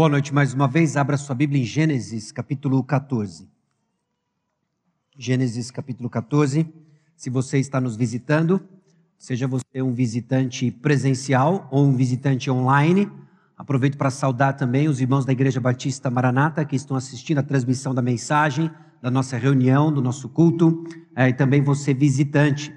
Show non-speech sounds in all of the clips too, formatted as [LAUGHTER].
Boa noite mais uma vez. Abra sua Bíblia em Gênesis, capítulo 14. Gênesis, capítulo 14. Se você está nos visitando, seja você um visitante presencial ou um visitante online, aproveito para saudar também os irmãos da Igreja Batista Maranata que estão assistindo a transmissão da mensagem, da nossa reunião, do nosso culto, é, e também você visitante.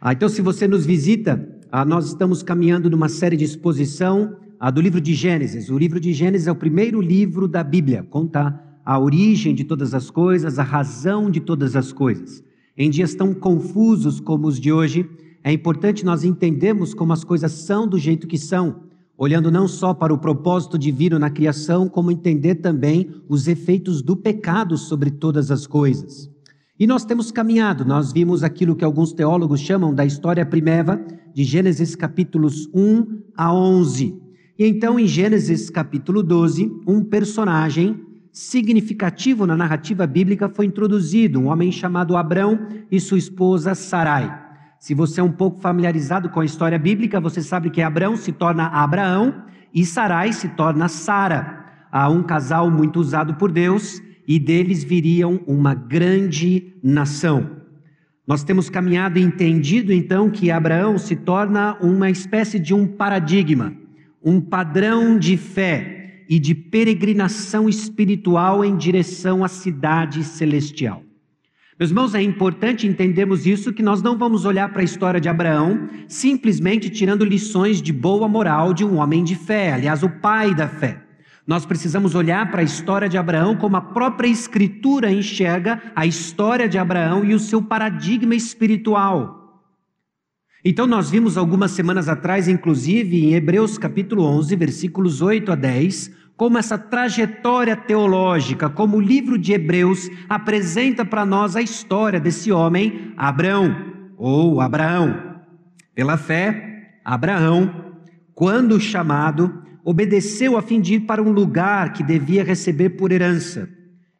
Ah, então, se você nos visita, ah, nós estamos caminhando numa série de exposição ah, do livro de Gênesis. O livro de Gênesis é o primeiro livro da Bíblia, conta a origem de todas as coisas, a razão de todas as coisas. Em dias tão confusos como os de hoje, é importante nós entendermos como as coisas são do jeito que são, olhando não só para o propósito divino na criação, como entender também os efeitos do pecado sobre todas as coisas. E nós temos caminhado, nós vimos aquilo que alguns teólogos chamam da história primeva, de Gênesis capítulos 1 a 11. E então, em Gênesis capítulo 12, um personagem significativo na narrativa bíblica foi introduzido, um homem chamado Abrão e sua esposa Sarai. Se você é um pouco familiarizado com a história bíblica, você sabe que Abrão se torna Abraão e Sarai se torna Sara. Um casal muito usado por Deus e deles viriam uma grande nação. Nós temos caminhado e entendido então que Abraão se torna uma espécie de um paradigma um padrão de fé e de peregrinação espiritual em direção à cidade celestial. Meus irmãos, é importante entendermos isso, que nós não vamos olhar para a história de Abraão simplesmente tirando lições de boa moral de um homem de fé, aliás, o pai da fé. Nós precisamos olhar para a história de Abraão como a própria Escritura enxerga a história de Abraão e o seu paradigma espiritual. Então, nós vimos algumas semanas atrás, inclusive em Hebreus capítulo 11, versículos 8 a 10, como essa trajetória teológica, como o livro de Hebreus apresenta para nós a história desse homem, Abraão, ou Abraão. Pela fé, Abraão, quando chamado, obedeceu a fim de ir para um lugar que devia receber por herança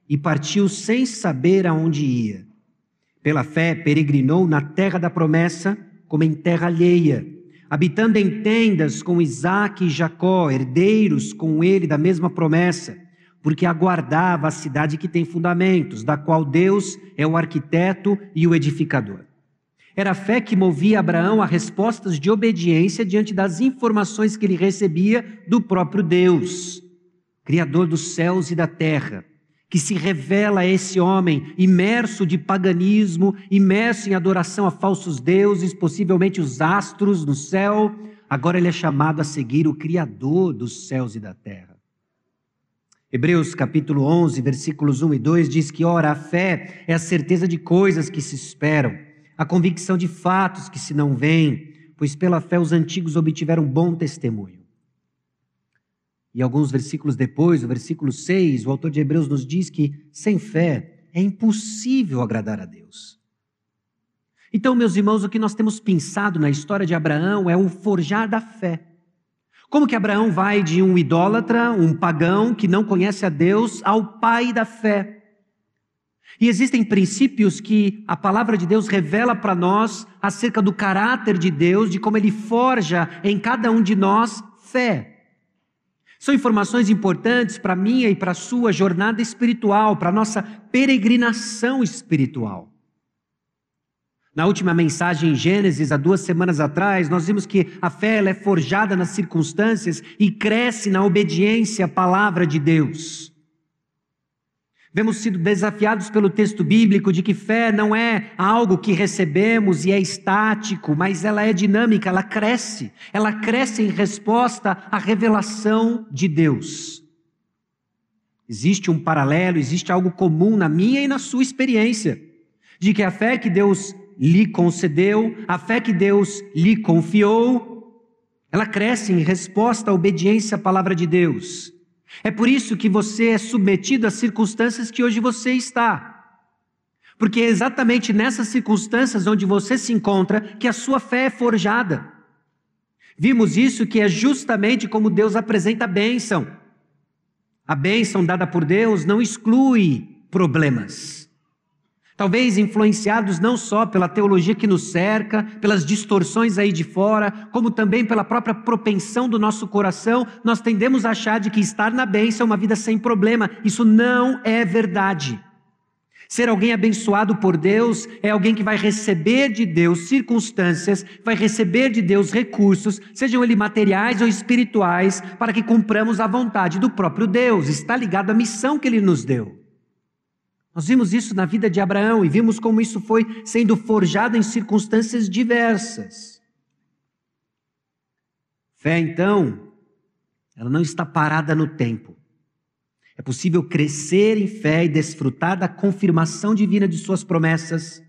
e partiu sem saber aonde ia. Pela fé, peregrinou na terra da promessa como em terra alheia, habitando em tendas com Isaac e Jacó, herdeiros com ele da mesma promessa, porque aguardava a cidade que tem fundamentos, da qual Deus é o arquiteto e o edificador. Era a fé que movia Abraão a respostas de obediência diante das informações que ele recebia do próprio Deus, Criador dos céus e da terra que se revela a esse homem imerso de paganismo, imerso em adoração a falsos deuses, possivelmente os astros no céu, agora ele é chamado a seguir o Criador dos céus e da terra. Hebreus capítulo 11, versículos 1 e 2 diz que, ora, a fé é a certeza de coisas que se esperam, a convicção de fatos que se não veem, pois pela fé os antigos obtiveram bom testemunho. E alguns versículos depois, o versículo 6, o autor de Hebreus nos diz que sem fé é impossível agradar a Deus. Então, meus irmãos, o que nós temos pensado na história de Abraão é o forjar da fé. Como que Abraão vai de um idólatra, um pagão que não conhece a Deus, ao pai da fé? E existem princípios que a palavra de Deus revela para nós acerca do caráter de Deus, de como ele forja em cada um de nós fé. São informações importantes para a minha e para a sua jornada espiritual, para a nossa peregrinação espiritual. Na última mensagem em Gênesis, há duas semanas atrás, nós vimos que a fé é forjada nas circunstâncias e cresce na obediência à palavra de Deus. Vemos sido desafiados pelo texto bíblico de que fé não é algo que recebemos e é estático, mas ela é dinâmica, ela cresce. Ela cresce em resposta à revelação de Deus. Existe um paralelo, existe algo comum na minha e na sua experiência, de que a fé que Deus lhe concedeu, a fé que Deus lhe confiou, ela cresce em resposta à obediência à palavra de Deus. É por isso que você é submetido às circunstâncias que hoje você está. Porque é exatamente nessas circunstâncias onde você se encontra que a sua fé é forjada. Vimos isso que é justamente como Deus apresenta a bênção. A bênção dada por Deus não exclui problemas. Talvez influenciados não só pela teologia que nos cerca, pelas distorções aí de fora, como também pela própria propensão do nosso coração, nós tendemos a achar de que estar na bênção é uma vida sem problema. Isso não é verdade. Ser alguém abençoado por Deus é alguém que vai receber de Deus circunstâncias, vai receber de Deus recursos, sejam eles materiais ou espirituais, para que cumpramos a vontade do próprio Deus. Está ligado à missão que ele nos deu. Nós vimos isso na vida de Abraão e vimos como isso foi sendo forjado em circunstâncias diversas. Fé, então, ela não está parada no tempo. É possível crescer em fé e desfrutar da confirmação divina de suas promessas,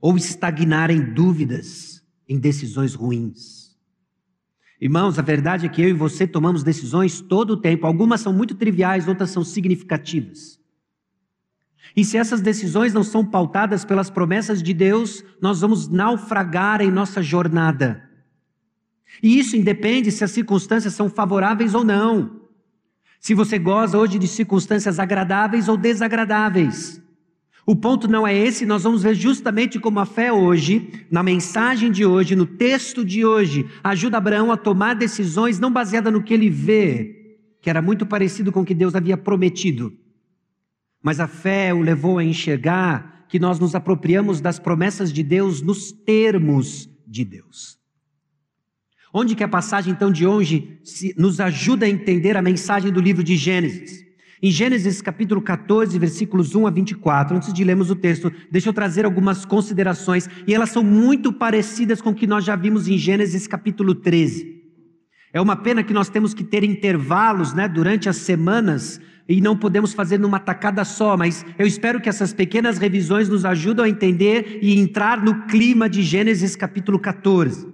ou estagnar em dúvidas, em decisões ruins. Irmãos, a verdade é que eu e você tomamos decisões todo o tempo. Algumas são muito triviais, outras são significativas. E se essas decisões não são pautadas pelas promessas de Deus, nós vamos naufragar em nossa jornada. E isso independe se as circunstâncias são favoráveis ou não. Se você goza hoje de circunstâncias agradáveis ou desagradáveis. O ponto não é esse, nós vamos ver justamente como a fé hoje, na mensagem de hoje, no texto de hoje, ajuda Abraão a tomar decisões não baseadas no que ele vê, que era muito parecido com o que Deus havia prometido mas a fé o levou a enxergar que nós nos apropriamos das promessas de Deus nos termos de Deus. Onde que a passagem então de hoje nos ajuda a entender a mensagem do livro de Gênesis? Em Gênesis capítulo 14, versículos 1 a 24, antes de lermos o texto, deixa eu trazer algumas considerações, e elas são muito parecidas com o que nós já vimos em Gênesis capítulo 13. É uma pena que nós temos que ter intervalos né, durante as semanas e não podemos fazer numa tacada só, mas eu espero que essas pequenas revisões nos ajudem a entender e entrar no clima de Gênesis capítulo 14.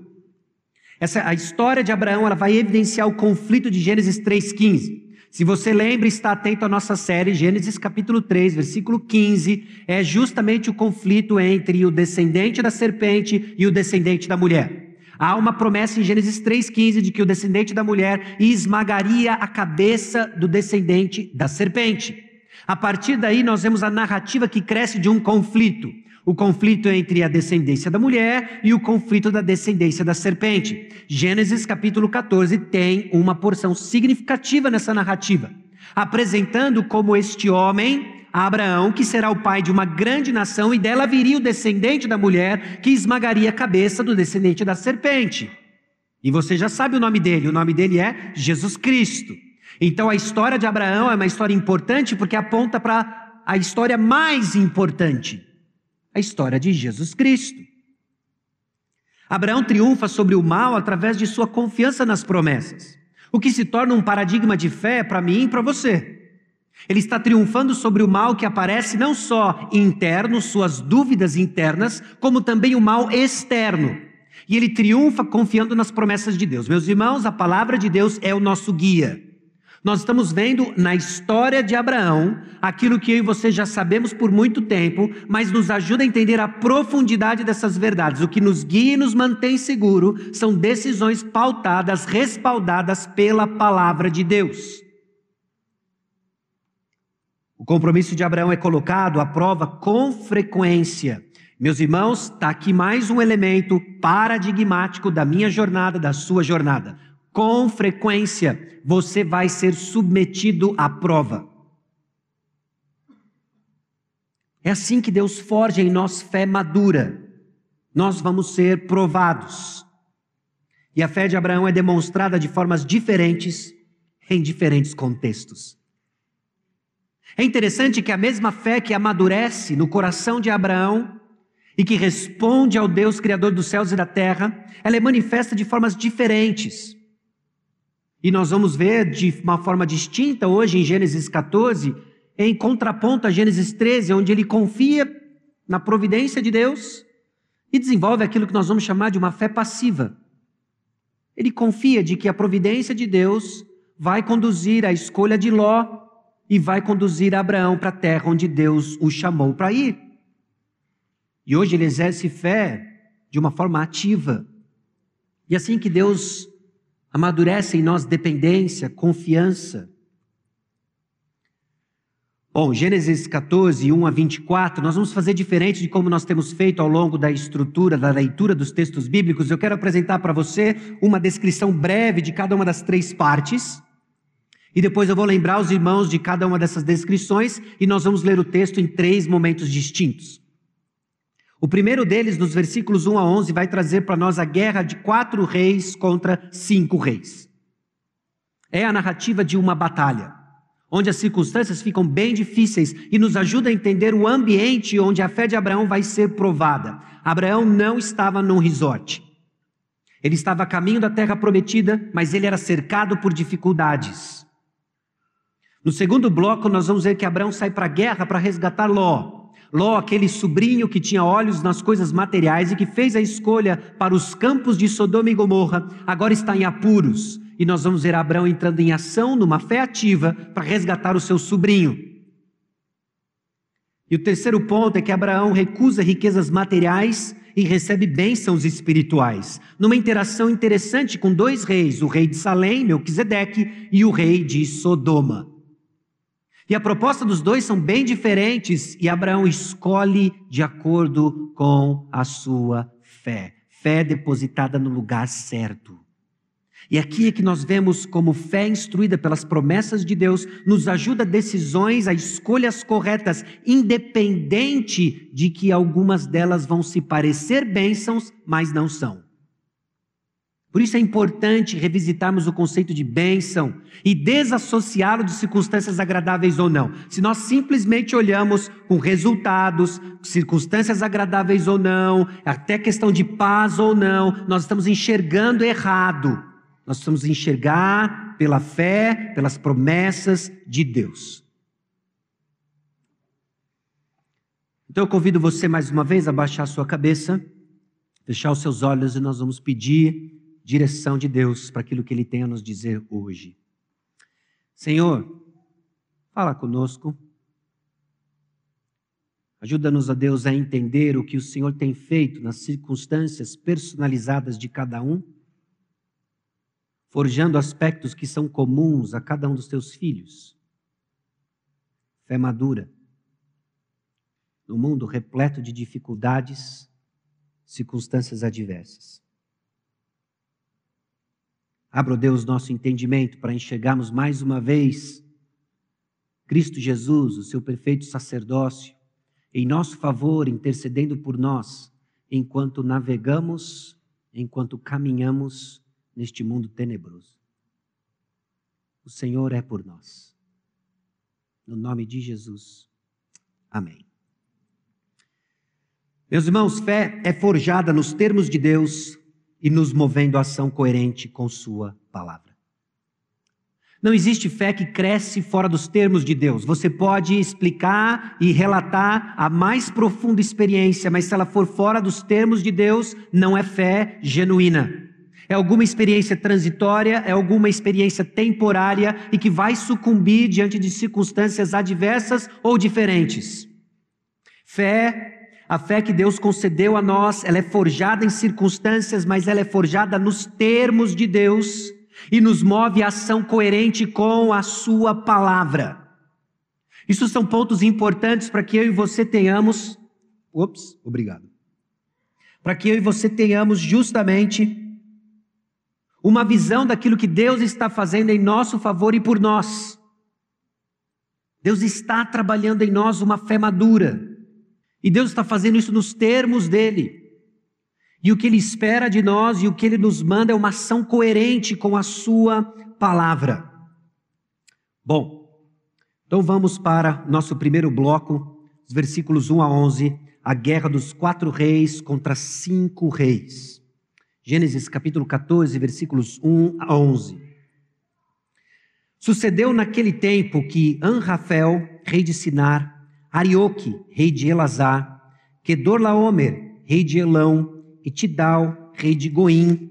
Essa, a história de Abraão ela vai evidenciar o conflito de Gênesis 3,15. Se você lembra, está atento à nossa série, Gênesis capítulo 3, versículo 15, é justamente o conflito entre o descendente da serpente e o descendente da mulher. Há uma promessa em Gênesis 3,15 de que o descendente da mulher esmagaria a cabeça do descendente da serpente. A partir daí, nós vemos a narrativa que cresce de um conflito. O conflito entre a descendência da mulher e o conflito da descendência da serpente. Gênesis capítulo 14 tem uma porção significativa nessa narrativa, apresentando como este homem a Abraão, que será o pai de uma grande nação, e dela viria o descendente da mulher, que esmagaria a cabeça do descendente da serpente. E você já sabe o nome dele, o nome dele é Jesus Cristo. Então a história de Abraão é uma história importante porque aponta para a história mais importante, a história de Jesus Cristo. Abraão triunfa sobre o mal através de sua confiança nas promessas, o que se torna um paradigma de fé para mim e para você. Ele está triunfando sobre o mal que aparece não só interno, suas dúvidas internas, como também o mal externo. E ele triunfa confiando nas promessas de Deus. Meus irmãos, a palavra de Deus é o nosso guia. Nós estamos vendo na história de Abraão aquilo que eu e você já sabemos por muito tempo, mas nos ajuda a entender a profundidade dessas verdades. O que nos guia e nos mantém seguro são decisões pautadas, respaldadas pela palavra de Deus. O compromisso de Abraão é colocado à prova com frequência. Meus irmãos, está aqui mais um elemento paradigmático da minha jornada, da sua jornada. Com frequência, você vai ser submetido à prova. É assim que Deus forja em nós fé madura. Nós vamos ser provados. E a fé de Abraão é demonstrada de formas diferentes em diferentes contextos. É interessante que a mesma fé que amadurece no coração de Abraão e que responde ao Deus Criador dos céus e da terra, ela é manifesta de formas diferentes. E nós vamos ver de uma forma distinta hoje em Gênesis 14, em contraponto a Gênesis 13, onde ele confia na providência de Deus e desenvolve aquilo que nós vamos chamar de uma fé passiva. Ele confia de que a providência de Deus vai conduzir à escolha de Ló e vai conduzir Abraão para a terra onde Deus o chamou para ir. E hoje ele exerce fé de uma forma ativa. E assim que Deus amadurece em nós dependência, confiança. Bom, Gênesis 14, 1 a 24, nós vamos fazer diferente de como nós temos feito ao longo da estrutura, da leitura dos textos bíblicos. Eu quero apresentar para você uma descrição breve de cada uma das três partes. E depois eu vou lembrar os irmãos de cada uma dessas descrições e nós vamos ler o texto em três momentos distintos. O primeiro deles, nos versículos 1 a 11, vai trazer para nós a guerra de quatro reis contra cinco reis. É a narrativa de uma batalha onde as circunstâncias ficam bem difíceis e nos ajuda a entender o ambiente onde a fé de Abraão vai ser provada. Abraão não estava num resort. Ele estava a caminho da terra prometida, mas ele era cercado por dificuldades. No segundo bloco, nós vamos ver que Abraão sai para a guerra para resgatar Ló. Ló, aquele sobrinho que tinha olhos nas coisas materiais e que fez a escolha para os campos de Sodoma e Gomorra, agora está em apuros e nós vamos ver Abraão entrando em ação, numa fé ativa, para resgatar o seu sobrinho. E o terceiro ponto é que Abraão recusa riquezas materiais e recebe bênçãos espirituais, numa interação interessante com dois reis, o rei de Salém, Melquisedeque, e o rei de Sodoma. E a proposta dos dois são bem diferentes e Abraão escolhe de acordo com a sua fé, fé depositada no lugar certo. E aqui é que nós vemos como fé instruída pelas promessas de Deus nos ajuda a decisões, a escolhas corretas, independente de que algumas delas vão se parecer bênçãos, mas não são. Por isso é importante revisitarmos o conceito de bênção e desassociá-lo de circunstâncias agradáveis ou não. Se nós simplesmente olhamos com resultados, circunstâncias agradáveis ou não, até questão de paz ou não, nós estamos enxergando errado. Nós precisamos enxergar pela fé, pelas promessas de Deus. Então eu convido você mais uma vez a baixar a sua cabeça, fechar os seus olhos e nós vamos pedir direção de Deus para aquilo que Ele tem a nos dizer hoje. Senhor, fala conosco. Ajuda-nos a Deus a entender o que o Senhor tem feito nas circunstâncias personalizadas de cada um forjando aspectos que são comuns a cada um dos teus filhos. Fé madura. No mundo repleto de dificuldades, circunstâncias adversas. Abra, Deus, nosso entendimento para enxergarmos mais uma vez Cristo Jesus, o seu perfeito sacerdócio, em nosso favor, intercedendo por nós, enquanto navegamos, enquanto caminhamos neste mundo tenebroso. O Senhor é por nós. No nome de Jesus. Amém. Meus irmãos, fé é forjada nos termos de Deus e nos movendo a ação coerente com Sua palavra. Não existe fé que cresce fora dos termos de Deus. Você pode explicar e relatar a mais profunda experiência, mas se ela for fora dos termos de Deus, não é fé genuína. É alguma experiência transitória, é alguma experiência temporária e que vai sucumbir diante de circunstâncias adversas ou diferentes. Fé, a fé que Deus concedeu a nós, ela é forjada em circunstâncias, mas ela é forjada nos termos de Deus e nos move a ação coerente com a Sua palavra. Isso são pontos importantes para que eu e você tenhamos. Ops, obrigado. Para que eu e você tenhamos justamente uma visão daquilo que Deus está fazendo em nosso favor e por nós. Deus está trabalhando em nós uma fé madura. E Deus está fazendo isso nos termos dele. E o que ele espera de nós e o que ele nos manda é uma ação coerente com a sua palavra. Bom, então vamos para nosso primeiro bloco, os versículos 1 a 11, a guerra dos quatro reis contra cinco reis. Gênesis capítulo 14, versículos 1 a 11. Sucedeu naquele tempo que Anrafel, rei de Sinar, Arioque, rei de Elazar, Kedorlaomer, rei de Elão, e Tidal, rei de Goim,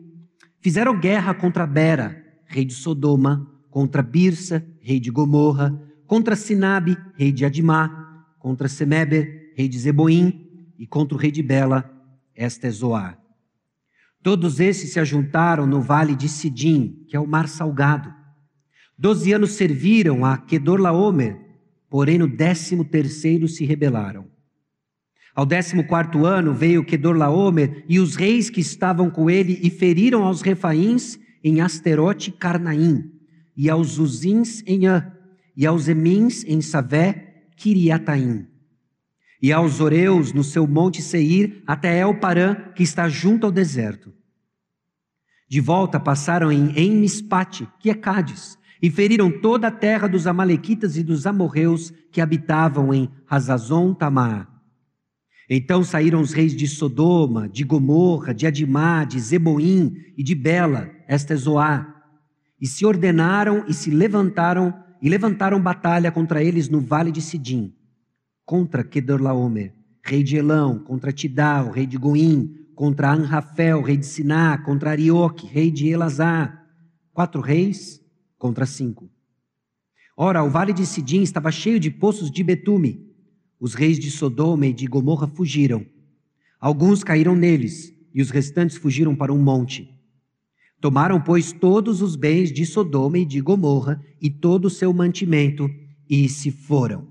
fizeram guerra contra Bera, rei de Sodoma, contra Birsa, rei de Gomorra, contra Sinabe, rei de Adimá, contra Semeber, rei de Zeboim, e contra o rei de Bela, esta é Zoar. Todos esses se ajuntaram no vale de Sidim, que é o mar salgado. Doze anos serviram a Kedorlaomer, porém no décimo terceiro se rebelaram. Ao décimo quarto ano veio Kedorlaomer e os reis que estavam com ele e feriram aos refaíns em Asterote Carnaim, e aos Uzins em An, e aos Emins em Savé, Kiriataim, e aos Oreus no seu monte Seir, até Elparã, que está junto ao deserto. De volta passaram em Enmispate, que é Cádiz, e feriram toda a terra dos Amalequitas e dos Amorreus que habitavam em Hazazon Tamar. Então saíram os reis de Sodoma, de Gomorra, de Adimá, de Zeboim e de Bela, esta é Zoá, e se ordenaram e se levantaram e levantaram batalha contra eles no vale de Sidim, contra Kedorlaomer, rei de Elão, contra Tidal, rei de Goim, contra Anrafel, rei de Siná, contra Arioque, rei de Elazar. Quatro reis contra cinco. Ora, o vale de Sidim estava cheio de poços de betume, os reis de Sodoma e de Gomorra fugiram. Alguns caíram neles, e os restantes fugiram para um monte. Tomaram, pois, todos os bens de Sodoma e de Gomorra e todo o seu mantimento e se foram.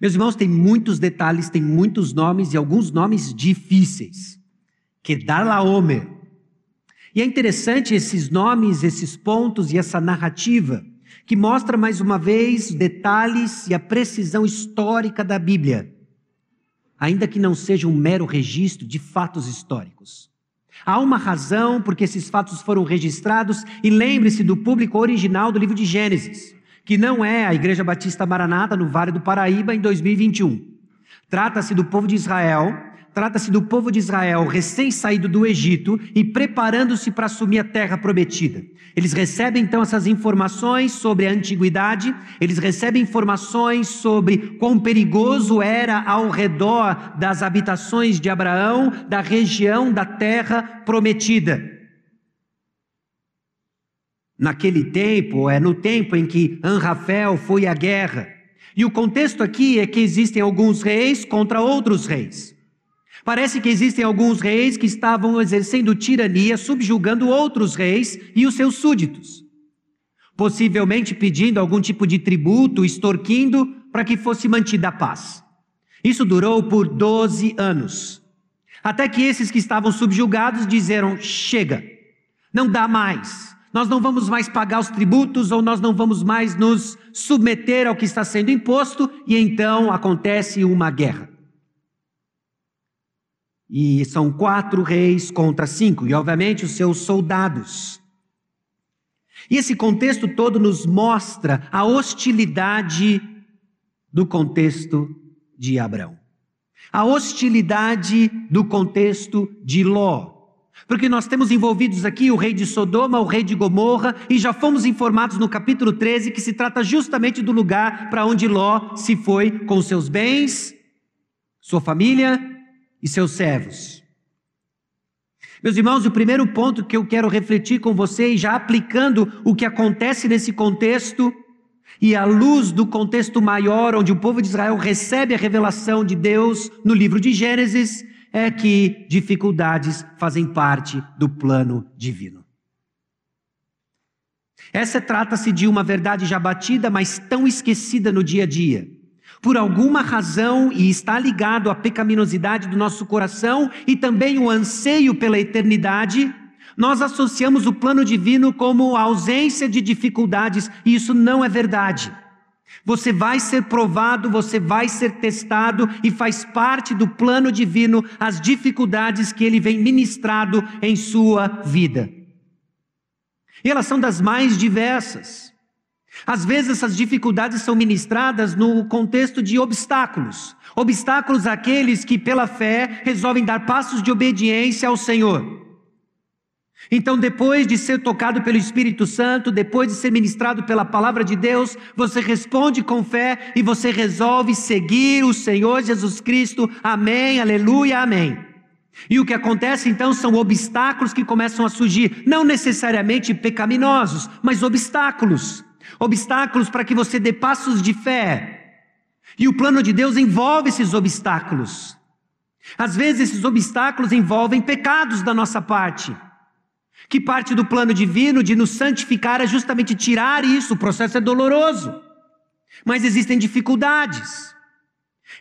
Meus irmãos, tem muitos detalhes, tem muitos nomes e alguns nomes difíceis. Kedar E é interessante esses nomes, esses pontos e essa narrativa que mostra mais uma vez detalhes e a precisão histórica da Bíblia, ainda que não seja um mero registro de fatos históricos. Há uma razão porque esses fatos foram registrados, e lembre-se do público original do livro de Gênesis, que não é a Igreja Batista Maranata no Vale do Paraíba em 2021. Trata-se do povo de Israel Trata-se do povo de Israel recém-saído do Egito e preparando-se para assumir a terra prometida. Eles recebem então essas informações sobre a antiguidade, eles recebem informações sobre quão perigoso era ao redor das habitações de Abraão, da região da terra prometida. Naquele tempo, é no tempo em que Anrafel foi à guerra. E o contexto aqui é que existem alguns reis contra outros reis. Parece que existem alguns reis que estavam exercendo tirania, subjugando outros reis e os seus súditos, possivelmente pedindo algum tipo de tributo, extorquindo para que fosse mantida a paz. Isso durou por 12 anos, até que esses que estavam subjugados disseram: chega, não dá mais. Nós não vamos mais pagar os tributos ou nós não vamos mais nos submeter ao que está sendo imposto, e então acontece uma guerra. E são quatro reis contra cinco, e obviamente os seus soldados. E esse contexto todo nos mostra a hostilidade do contexto de Abraão. A hostilidade do contexto de Ló. Porque nós temos envolvidos aqui o rei de Sodoma, o rei de Gomorra, e já fomos informados no capítulo 13 que se trata justamente do lugar para onde Ló se foi com seus bens, sua família e seus servos. Meus irmãos, o primeiro ponto que eu quero refletir com vocês, já aplicando o que acontece nesse contexto, e à luz do contexto maior, onde o povo de Israel recebe a revelação de Deus no livro de Gênesis, é que dificuldades fazem parte do plano divino. Essa trata-se de uma verdade já batida, mas tão esquecida no dia a dia por alguma razão e está ligado à pecaminosidade do nosso coração e também o anseio pela eternidade, nós associamos o plano divino como a ausência de dificuldades, e isso não é verdade. Você vai ser provado, você vai ser testado e faz parte do plano divino as dificuldades que ele vem ministrado em sua vida. E elas são das mais diversas. Às vezes essas dificuldades são ministradas no contexto de obstáculos. Obstáculos àqueles que, pela fé, resolvem dar passos de obediência ao Senhor. Então, depois de ser tocado pelo Espírito Santo, depois de ser ministrado pela palavra de Deus, você responde com fé e você resolve seguir o Senhor Jesus Cristo. Amém, aleluia, amém. E o que acontece então são obstáculos que começam a surgir, não necessariamente pecaminosos, mas obstáculos obstáculos para que você dê passos de fé. E o plano de Deus envolve esses obstáculos. Às vezes, esses obstáculos envolvem pecados da nossa parte. Que parte do plano divino de nos santificar é justamente tirar isso, o processo é doloroso. Mas existem dificuldades.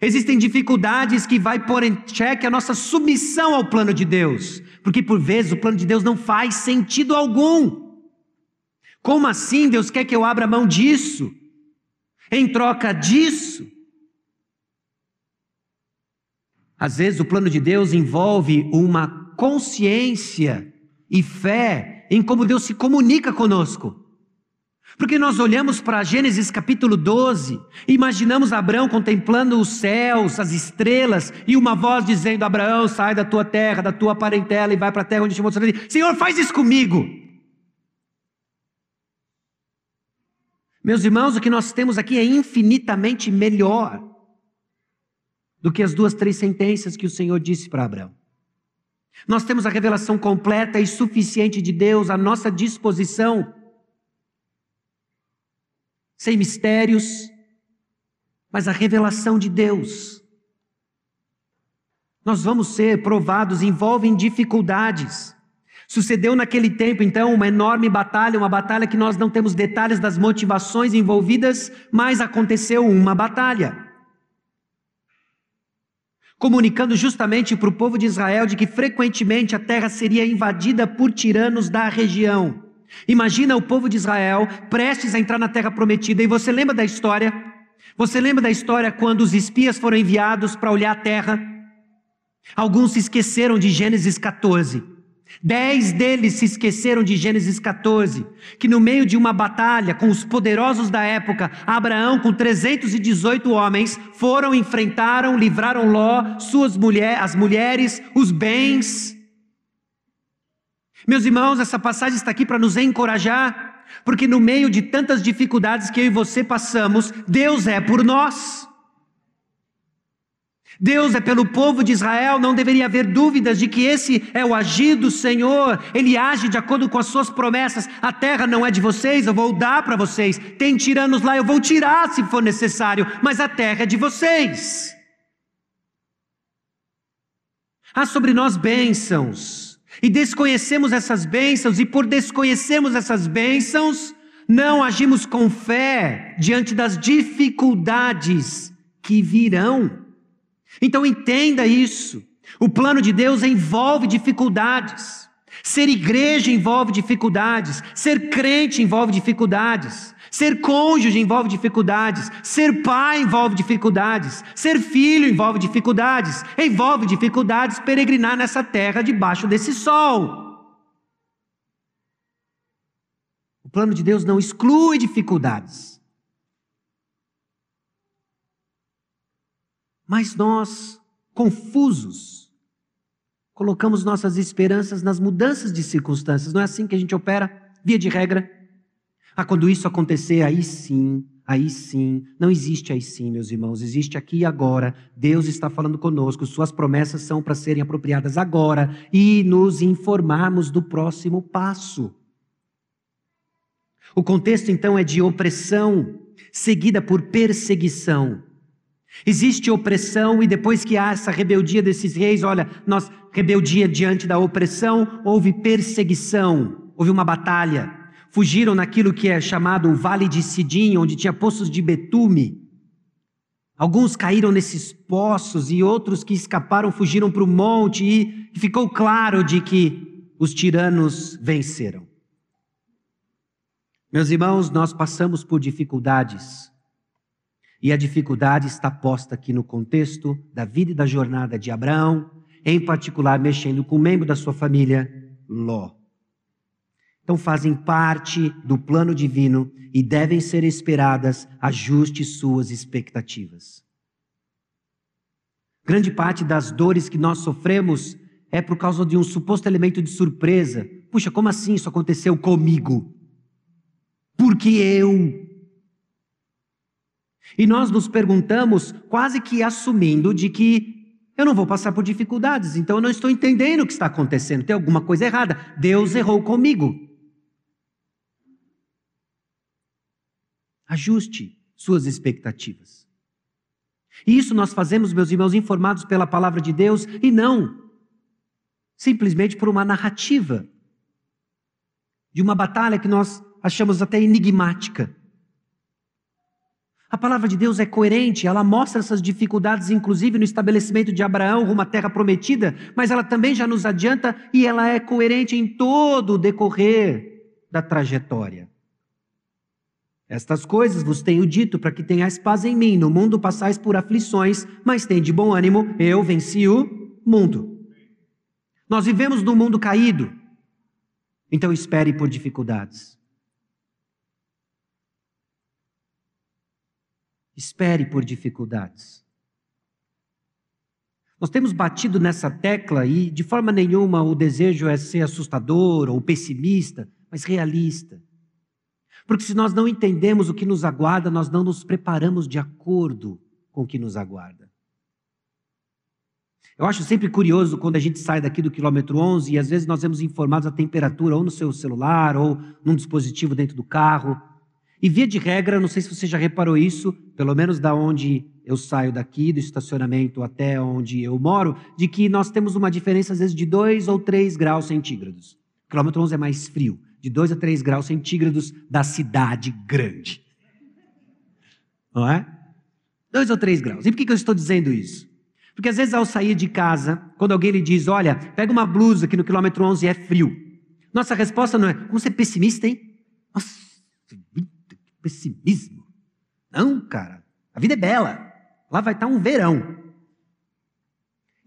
Existem dificuldades que vai pôr em xeque a nossa submissão ao plano de Deus, porque por vezes o plano de Deus não faz sentido algum. Como assim Deus quer que eu abra mão disso? Em troca disso? Às vezes o plano de Deus envolve uma consciência e fé em como Deus se comunica conosco. Porque nós olhamos para Gênesis capítulo 12, e imaginamos Abraão contemplando os céus, as estrelas, e uma voz dizendo: Abraão, sai da tua terra, da tua parentela e vai para a terra onde te mostrarei. Senhor, faz isso comigo. Meus irmãos, o que nós temos aqui é infinitamente melhor do que as duas, três sentenças que o Senhor disse para Abraão. Nós temos a revelação completa e suficiente de Deus à nossa disposição sem mistérios, mas a revelação de Deus. Nós vamos ser provados, envolvem dificuldades. Sucedeu naquele tempo, então, uma enorme batalha, uma batalha que nós não temos detalhes das motivações envolvidas, mas aconteceu uma batalha. Comunicando justamente para o povo de Israel de que frequentemente a terra seria invadida por tiranos da região. Imagina o povo de Israel prestes a entrar na terra prometida, e você lembra da história? Você lembra da história quando os espias foram enviados para olhar a terra? Alguns se esqueceram de Gênesis 14. Dez deles se esqueceram de Gênesis 14, que no meio de uma batalha com os poderosos da época, Abraão, com 318 homens, foram, enfrentaram, livraram Ló, suas mulheres, as mulheres, os bens, meus irmãos, essa passagem está aqui para nos encorajar, porque no meio de tantas dificuldades que eu e você passamos, Deus é por nós. Deus é pelo povo de Israel, não deveria haver dúvidas de que esse é o agir do Senhor, ele age de acordo com as suas promessas. A terra não é de vocês, eu vou dar para vocês. Tem tiranos lá, eu vou tirar se for necessário, mas a terra é de vocês. Há sobre nós bênçãos e desconhecemos essas bênçãos, e por desconhecermos essas bênçãos, não agimos com fé diante das dificuldades que virão. Então entenda isso. O plano de Deus envolve dificuldades. Ser igreja envolve dificuldades. Ser crente envolve dificuldades. Ser cônjuge envolve dificuldades, ser pai envolve dificuldades, ser filho envolve dificuldades, envolve dificuldades peregrinar nessa terra debaixo desse sol. O plano de Deus não exclui dificuldades. Mas nós, confusos, colocamos nossas esperanças nas mudanças de circunstâncias. Não é assim que a gente opera, via de regra. Ah, quando isso acontecer, aí sim, aí sim. Não existe aí sim, meus irmãos. Existe aqui e agora. Deus está falando conosco. Suas promessas são para serem apropriadas agora e nos informarmos do próximo passo. O contexto então é de opressão, seguida por perseguição. Existe opressão e depois que há essa rebeldia desses reis, olha, nós rebeldia diante da opressão, houve perseguição, houve uma batalha fugiram naquilo que é chamado o Vale de Sidim, onde tinha poços de betume. Alguns caíram nesses poços e outros que escaparam fugiram para o monte e ficou claro de que os tiranos venceram. Meus irmãos, nós passamos por dificuldades. E a dificuldade está posta aqui no contexto da vida e da jornada de Abraão, em particular mexendo com um membro da sua família, Ló. Então fazem parte do plano divino e devem ser esperadas, ajuste suas expectativas. Grande parte das dores que nós sofremos é por causa de um suposto elemento de surpresa. Puxa, como assim isso aconteceu comigo? Porque eu. E nós nos perguntamos, quase que assumindo de que eu não vou passar por dificuldades, então eu não estou entendendo o que está acontecendo, tem alguma coisa errada. Deus errou comigo. Ajuste suas expectativas. E isso nós fazemos, meus irmãos, informados pela palavra de Deus e não simplesmente por uma narrativa de uma batalha que nós achamos até enigmática. A palavra de Deus é coerente, ela mostra essas dificuldades, inclusive no estabelecimento de Abraão rumo à terra prometida, mas ela também já nos adianta e ela é coerente em todo o decorrer da trajetória. Estas coisas vos tenho dito para que tenhais paz em mim. No mundo passais por aflições, mas tem de bom ânimo, eu venci o mundo. Nós vivemos num mundo caído, então espere por dificuldades. Espere por dificuldades. Nós temos batido nessa tecla e, de forma nenhuma, o desejo é ser assustador ou pessimista, mas realista. Porque se nós não entendemos o que nos aguarda, nós não nos preparamos de acordo com o que nos aguarda. Eu acho sempre curioso quando a gente sai daqui do quilômetro 11 e às vezes nós vemos informados a temperatura ou no seu celular ou num dispositivo dentro do carro. E via de regra, não sei se você já reparou isso, pelo menos da onde eu saio daqui, do estacionamento até onde eu moro, de que nós temos uma diferença às vezes de 2 ou 3 graus centígrados. O quilômetro 11 é mais frio, de 2 a 3 graus centígrados da cidade grande. Não é? 2 ou 3 graus. E por que eu estou dizendo isso? Porque às vezes ao sair de casa, quando alguém lhe diz, olha, pega uma blusa que no quilômetro 11 é frio. Nossa resposta não é, como você é pessimista, hein? Nossa, pessimismo. Não, cara. A vida é bela. Lá vai estar um verão.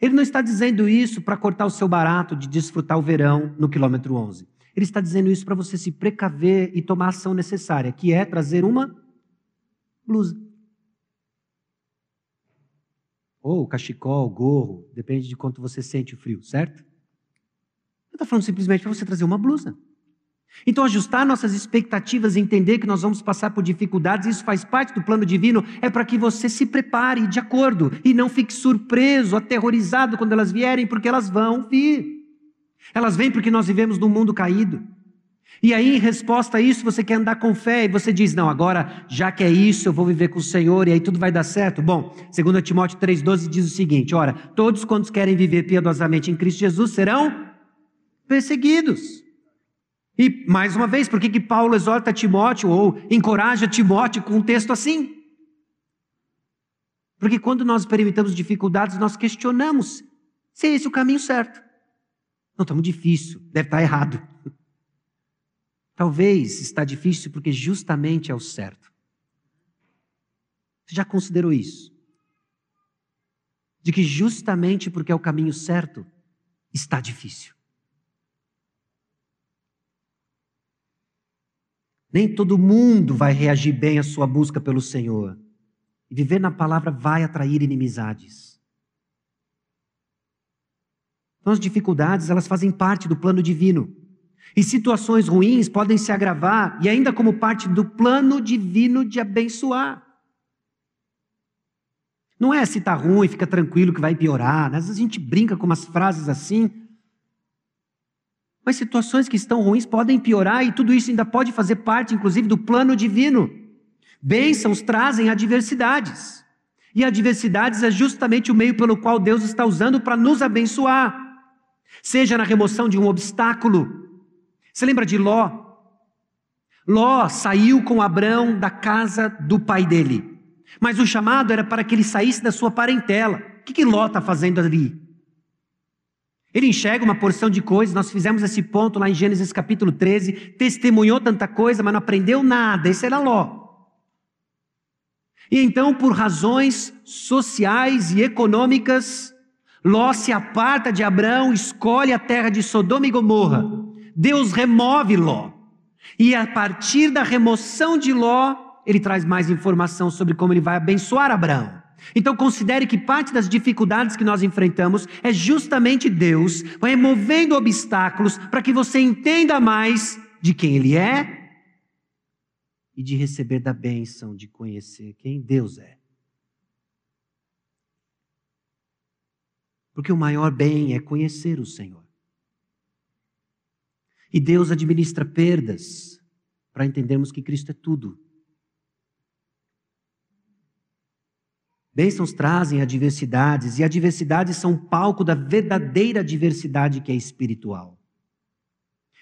Ele não está dizendo isso para cortar o seu barato de desfrutar o verão no quilômetro 11. Ele está dizendo isso para você se precaver e tomar a ação necessária, que é trazer uma blusa. Ou cachecol, gorro, depende de quanto você sente o frio, certo? Ele está falando simplesmente para você trazer uma blusa. Então, ajustar nossas expectativas e entender que nós vamos passar por dificuldades, isso faz parte do plano divino, é para que você se prepare de acordo e não fique surpreso, aterrorizado quando elas vierem, porque elas vão vir. Elas vêm porque nós vivemos num mundo caído. E aí, em resposta a isso, você quer andar com fé e você diz: Não, agora, já que é isso, eu vou viver com o Senhor e aí tudo vai dar certo. Bom, 2 Timóteo 3,12 diz o seguinte: Ora, todos quantos querem viver piedosamente em Cristo Jesus serão perseguidos. E, mais uma vez, por que, que Paulo exorta Timóteo ou encoraja Timóteo com um texto assim? Porque quando nós experimentamos dificuldades, nós questionamos se é esse o caminho certo. Não, está muito difícil, deve estar errado. [LAUGHS] Talvez está difícil porque justamente é o certo. Você já considerou isso? De que justamente porque é o caminho certo, está difícil. Nem todo mundo vai reagir bem à sua busca pelo Senhor. E viver na palavra vai atrair inimizades. Então, as dificuldades, elas fazem parte do plano divino. E situações ruins podem se agravar e ainda como parte do plano divino de abençoar. Não é se está ruim, fica tranquilo que vai piorar. Né? Às vezes a gente brinca com umas frases assim, mas situações que estão ruins podem piorar e tudo isso ainda pode fazer parte, inclusive, do plano divino. Bênçãos trazem adversidades. E adversidades é justamente o meio pelo qual Deus está usando para nos abençoar. Seja na remoção de um obstáculo. Você lembra de Ló? Ló saiu com Abrão da casa do pai dele. Mas o chamado era para que ele saísse da sua parentela. O que, que Ló está fazendo ali? Ele enxerga uma porção de coisas, nós fizemos esse ponto lá em Gênesis capítulo 13, testemunhou tanta coisa, mas não aprendeu nada. Esse era Ló. E então, por razões sociais e econômicas, Ló se aparta de Abraão, escolhe a terra de Sodoma e Gomorra. Deus remove Ló. E a partir da remoção de Ló, ele traz mais informação sobre como ele vai abençoar Abraão. Então considere que parte das dificuldades que nós enfrentamos é justamente Deus removendo obstáculos para que você entenda mais de quem Ele é e de receber da bênção de conhecer quem Deus é. Porque o maior bem é conhecer o Senhor. E Deus administra perdas para entendermos que Cristo é tudo. Bênçãos trazem adversidades, e adversidades são palco da verdadeira diversidade que é espiritual.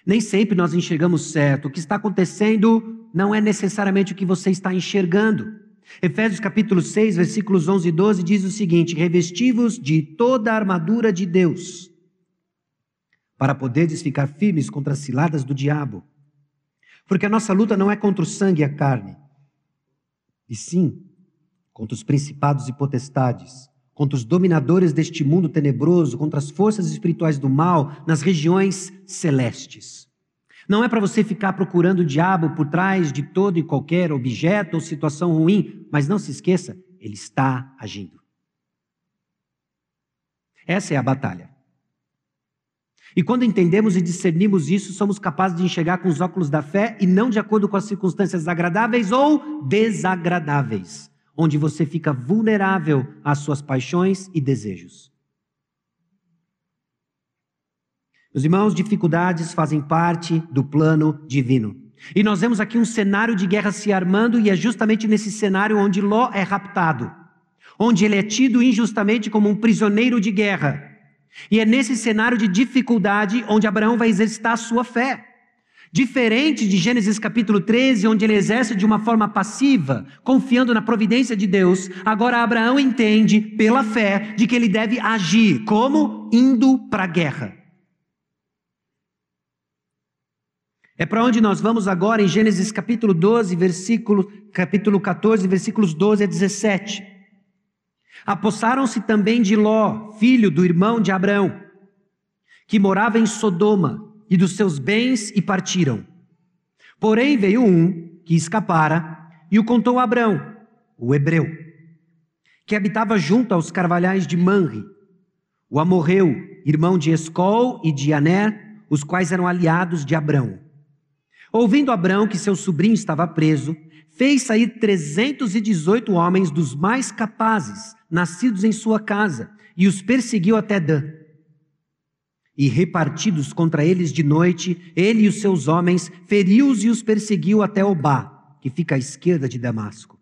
Nem sempre nós enxergamos certo. O que está acontecendo não é necessariamente o que você está enxergando. Efésios capítulo 6, versículos 11 e 12 diz o seguinte: Revestivos de toda a armadura de Deus, para poderes ficar firmes contra as ciladas do diabo. Porque a nossa luta não é contra o sangue e a carne, e sim contra os principados e potestades, contra os dominadores deste mundo tenebroso, contra as forças espirituais do mal nas regiões celestes. Não é para você ficar procurando o diabo por trás de todo e qualquer objeto ou situação ruim, mas não se esqueça, ele está agindo. Essa é a batalha. E quando entendemos e discernimos isso, somos capazes de enxergar com os óculos da fé e não de acordo com as circunstâncias agradáveis ou desagradáveis, onde você fica vulnerável às suas paixões e desejos. Meus irmãos, dificuldades fazem parte do plano divino. E nós vemos aqui um cenário de guerra se armando, e é justamente nesse cenário onde Ló é raptado, onde ele é tido injustamente como um prisioneiro de guerra. E é nesse cenário de dificuldade onde Abraão vai exercitar a sua fé. Diferente de Gênesis capítulo 13, onde ele exerce de uma forma passiva, confiando na providência de Deus, agora Abraão entende, pela fé, de que ele deve agir como indo para a guerra. É para onde nós vamos agora em Gênesis capítulo 12, versículo, capítulo 14, versículos 12 a 17. Apossaram-se também de Ló, filho do irmão de Abrão, que morava em Sodoma, e dos seus bens e partiram. Porém veio um que escapara e o contou a Abrão, o hebreu, que habitava junto aos carvalhais de Manre, o amorreu, irmão de Escol e de Aner, os quais eram aliados de Abrão. Ouvindo Abrão que seu sobrinho estava preso, fez sair 318 homens dos mais capazes, nascidos em sua casa, e os perseguiu até Dan. E repartidos contra eles de noite, ele e os seus homens, feriu-os e os perseguiu até Obá, que fica à esquerda de Damasco.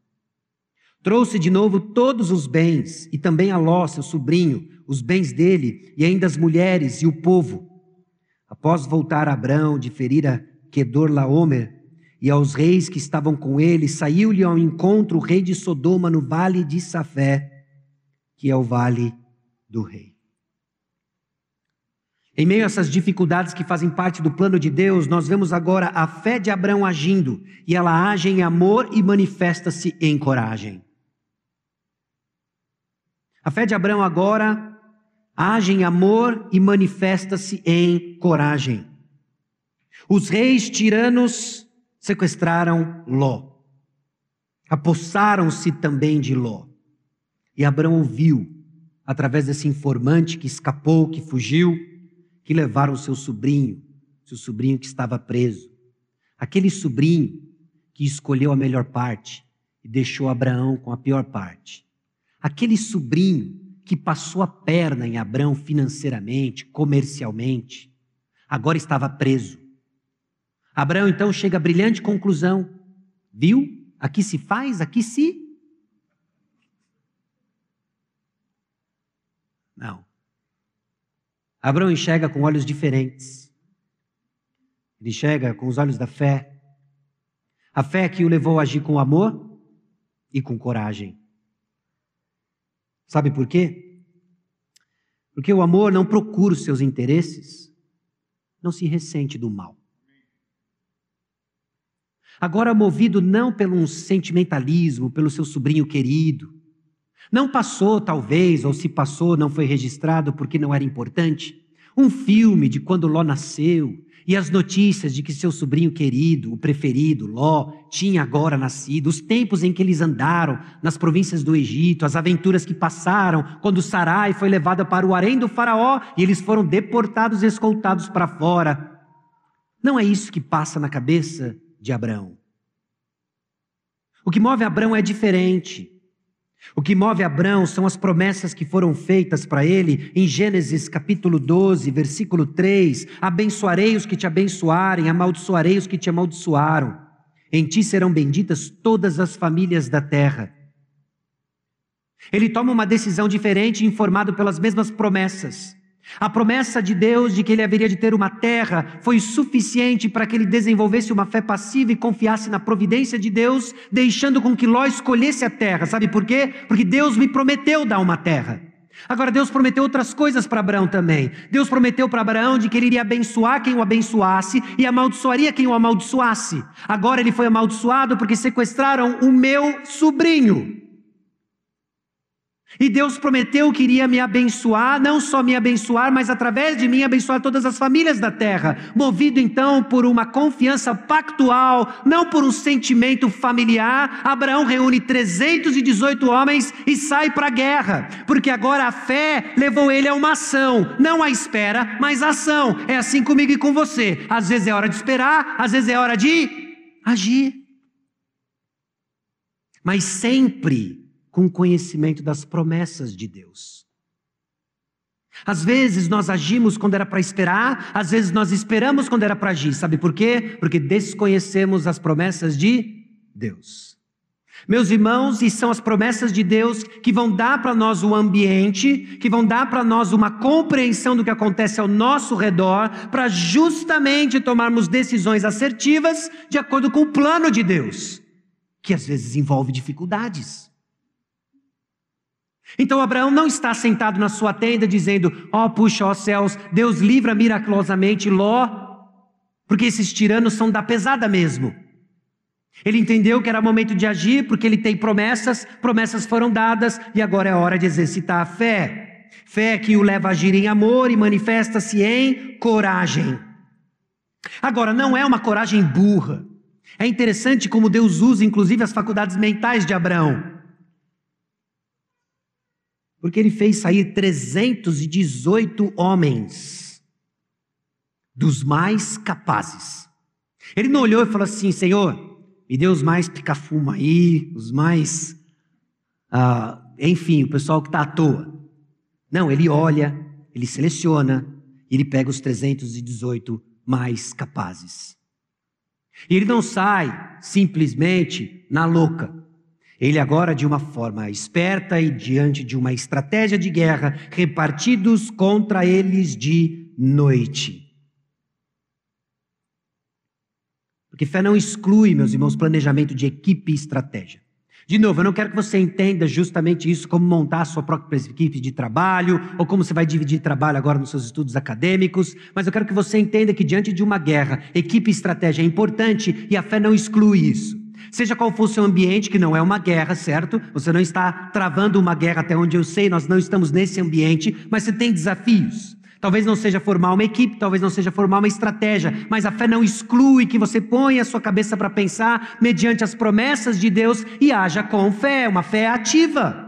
Trouxe de novo todos os bens, e também a Ló, seu sobrinho, os bens dele, e ainda as mulheres e o povo. Após voltar a Abrão de ferir a Kedorlaomer, e aos reis que estavam com ele, saiu-lhe ao encontro o rei de Sodoma no vale de Safé, que é o vale do rei. Em meio a essas dificuldades que fazem parte do plano de Deus, nós vemos agora a fé de Abraão agindo, e ela age em amor e manifesta-se em coragem. A fé de Abraão agora age em amor e manifesta-se em coragem. Os reis tiranos sequestraram Ló. Apossaram-se também de Ló. E Abraão ouviu, através desse informante que escapou, que fugiu, que levaram seu sobrinho, seu sobrinho que estava preso. Aquele sobrinho que escolheu a melhor parte e deixou Abraão com a pior parte. Aquele sobrinho que passou a perna em Abraão financeiramente, comercialmente, agora estava preso. Abraão então chega à brilhante conclusão: viu? Aqui se faz, aqui se. Não. Abraão enxerga com olhos diferentes. Ele enxerga com os olhos da fé. A fé que o levou a agir com amor e com coragem. Sabe por quê? Porque o amor não procura os seus interesses, não se ressente do mal. Agora movido não pelo um sentimentalismo, pelo seu sobrinho querido. Não passou, talvez, ou se passou, não foi registrado porque não era importante. Um filme de quando Ló nasceu e as notícias de que seu sobrinho querido, o preferido, Ló, tinha agora nascido, os tempos em que eles andaram nas províncias do Egito, as aventuras que passaram quando Sarai foi levada para o harém do faraó e eles foram deportados e escoltados para fora. Não é isso que passa na cabeça de Abraão. O que move Abraão é diferente. O que move Abraão são as promessas que foram feitas para ele em Gênesis capítulo 12, versículo 3: Abençoarei os que te abençoarem, amaldiçoarei os que te amaldiçoaram. Em ti serão benditas todas as famílias da terra. Ele toma uma decisão diferente, informado pelas mesmas promessas. A promessa de Deus de que ele haveria de ter uma terra foi suficiente para que ele desenvolvesse uma fé passiva e confiasse na providência de Deus, deixando com que Ló escolhesse a terra. Sabe por quê? Porque Deus me prometeu dar uma terra. Agora, Deus prometeu outras coisas para Abraão também. Deus prometeu para Abraão de que ele iria abençoar quem o abençoasse e amaldiçoaria quem o amaldiçoasse. Agora ele foi amaldiçoado porque sequestraram o meu sobrinho. E Deus prometeu que iria me abençoar, não só me abençoar, mas através de mim abençoar todas as famílias da terra. Movido então por uma confiança pactual, não por um sentimento familiar, Abraão reúne 318 homens e sai para a guerra, porque agora a fé levou ele a uma ação, não a espera, mas a ação. É assim comigo e com você. Às vezes é hora de esperar, às vezes é hora de agir. Mas sempre com conhecimento das promessas de Deus. Às vezes nós agimos quando era para esperar, às vezes nós esperamos quando era para agir. Sabe por quê? Porque desconhecemos as promessas de Deus. Meus irmãos, e são as promessas de Deus que vão dar para nós o ambiente, que vão dar para nós uma compreensão do que acontece ao nosso redor, para justamente tomarmos decisões assertivas de acordo com o plano de Deus, que às vezes envolve dificuldades. Então Abraão não está sentado na sua tenda dizendo: Ó, oh, puxa, ó céus, Deus livra miraculosamente Ló, porque esses tiranos são da pesada mesmo. Ele entendeu que era momento de agir, porque ele tem promessas, promessas foram dadas e agora é hora de exercitar a fé. Fé que o leva a agir em amor e manifesta-se em coragem. Agora, não é uma coragem burra. É interessante como Deus usa, inclusive, as faculdades mentais de Abraão. Porque ele fez sair 318 homens, dos mais capazes. Ele não olhou e falou assim: Senhor, me dê os mais pica-fuma aí, os mais. Ah, enfim, o pessoal que está à toa. Não, ele olha, ele seleciona, e ele pega os 318 mais capazes. E ele não sai simplesmente na louca. Ele agora, de uma forma esperta e diante de uma estratégia de guerra, repartidos contra eles de noite. Porque fé não exclui, meus irmãos, planejamento de equipe e estratégia. De novo, eu não quero que você entenda justamente isso como montar a sua própria equipe de trabalho, ou como você vai dividir trabalho agora nos seus estudos acadêmicos, mas eu quero que você entenda que diante de uma guerra, equipe e estratégia é importante e a fé não exclui isso. Seja qual for o seu ambiente, que não é uma guerra, certo? Você não está travando uma guerra, até onde eu sei, nós não estamos nesse ambiente, mas você tem desafios. Talvez não seja formar uma equipe, talvez não seja formar uma estratégia, mas a fé não exclui que você ponha a sua cabeça para pensar mediante as promessas de Deus e haja com fé, uma fé ativa.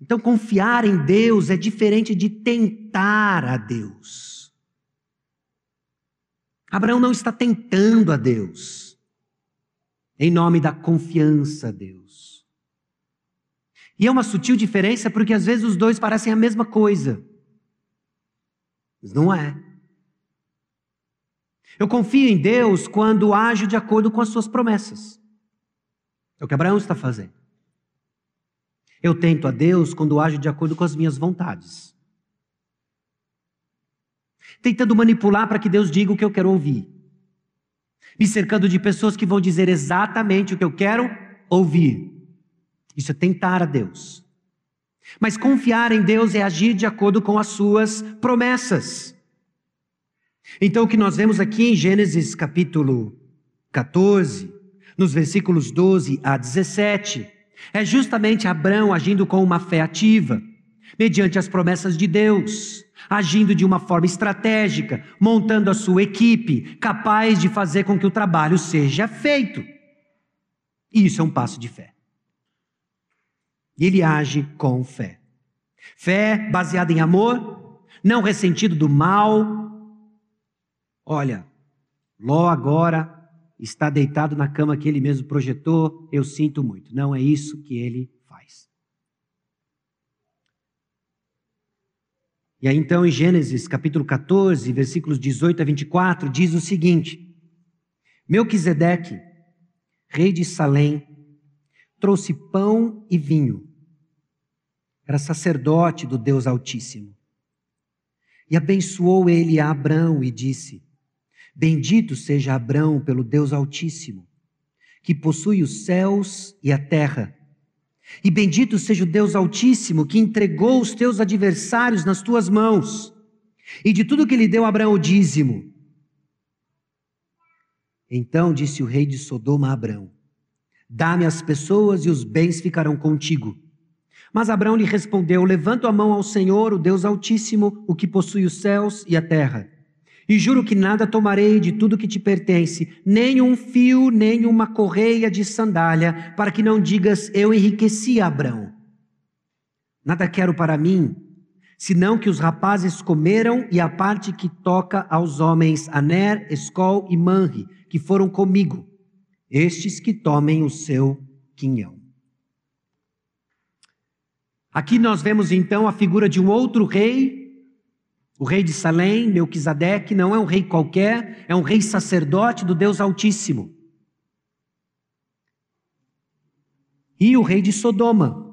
Então, confiar em Deus é diferente de tentar a Deus. Abraão não está tentando a Deus, em nome da confiança a Deus. E é uma sutil diferença porque às vezes os dois parecem a mesma coisa, mas não é. Eu confio em Deus quando ajo de acordo com as suas promessas. É o que Abraão está fazendo. Eu tento a Deus quando ajo de acordo com as minhas vontades tentando manipular para que Deus diga o que eu quero ouvir, me cercando de pessoas que vão dizer exatamente o que eu quero ouvir. Isso é tentar a Deus. Mas confiar em Deus é agir de acordo com as suas promessas. Então, o que nós vemos aqui em Gênesis capítulo 14, nos versículos 12 a 17, é justamente Abraão agindo com uma fé ativa, mediante as promessas de Deus agindo de uma forma estratégica, montando a sua equipe, capaz de fazer com que o trabalho seja feito. E isso é um passo de fé. E ele age com fé. Fé baseada em amor, não ressentido do mal. Olha, Ló agora está deitado na cama que ele mesmo projetou, eu sinto muito. Não é isso que ele E aí então em Gênesis capítulo 14, versículos 18 a 24, diz o seguinte: Melquisedeque, rei de Salém, trouxe pão e vinho. era sacerdote do Deus Altíssimo. E abençoou ele a Abrão e disse: Bendito seja Abrão pelo Deus Altíssimo, que possui os céus e a terra. E bendito seja o Deus Altíssimo, que entregou os teus adversários nas tuas mãos. E de tudo que lhe deu Abraão o dízimo. Então disse o rei de Sodoma a Abraão: Dá-me as pessoas e os bens ficarão contigo. Mas Abraão lhe respondeu: Levanto a mão ao Senhor, o Deus Altíssimo, o que possui os céus e a terra. E juro que nada tomarei de tudo que te pertence, nem um fio, nem uma correia de sandália, para que não digas: Eu enriqueci Abraão. Nada quero para mim, senão que os rapazes comeram e a parte que toca aos homens Aner, Escol e Manre, que foram comigo, estes que tomem o seu quinhão. Aqui nós vemos então a figura de um outro rei, o rei de Salém, Melquisedeque, não é um rei qualquer, é um rei sacerdote do Deus Altíssimo. E o rei de Sodoma,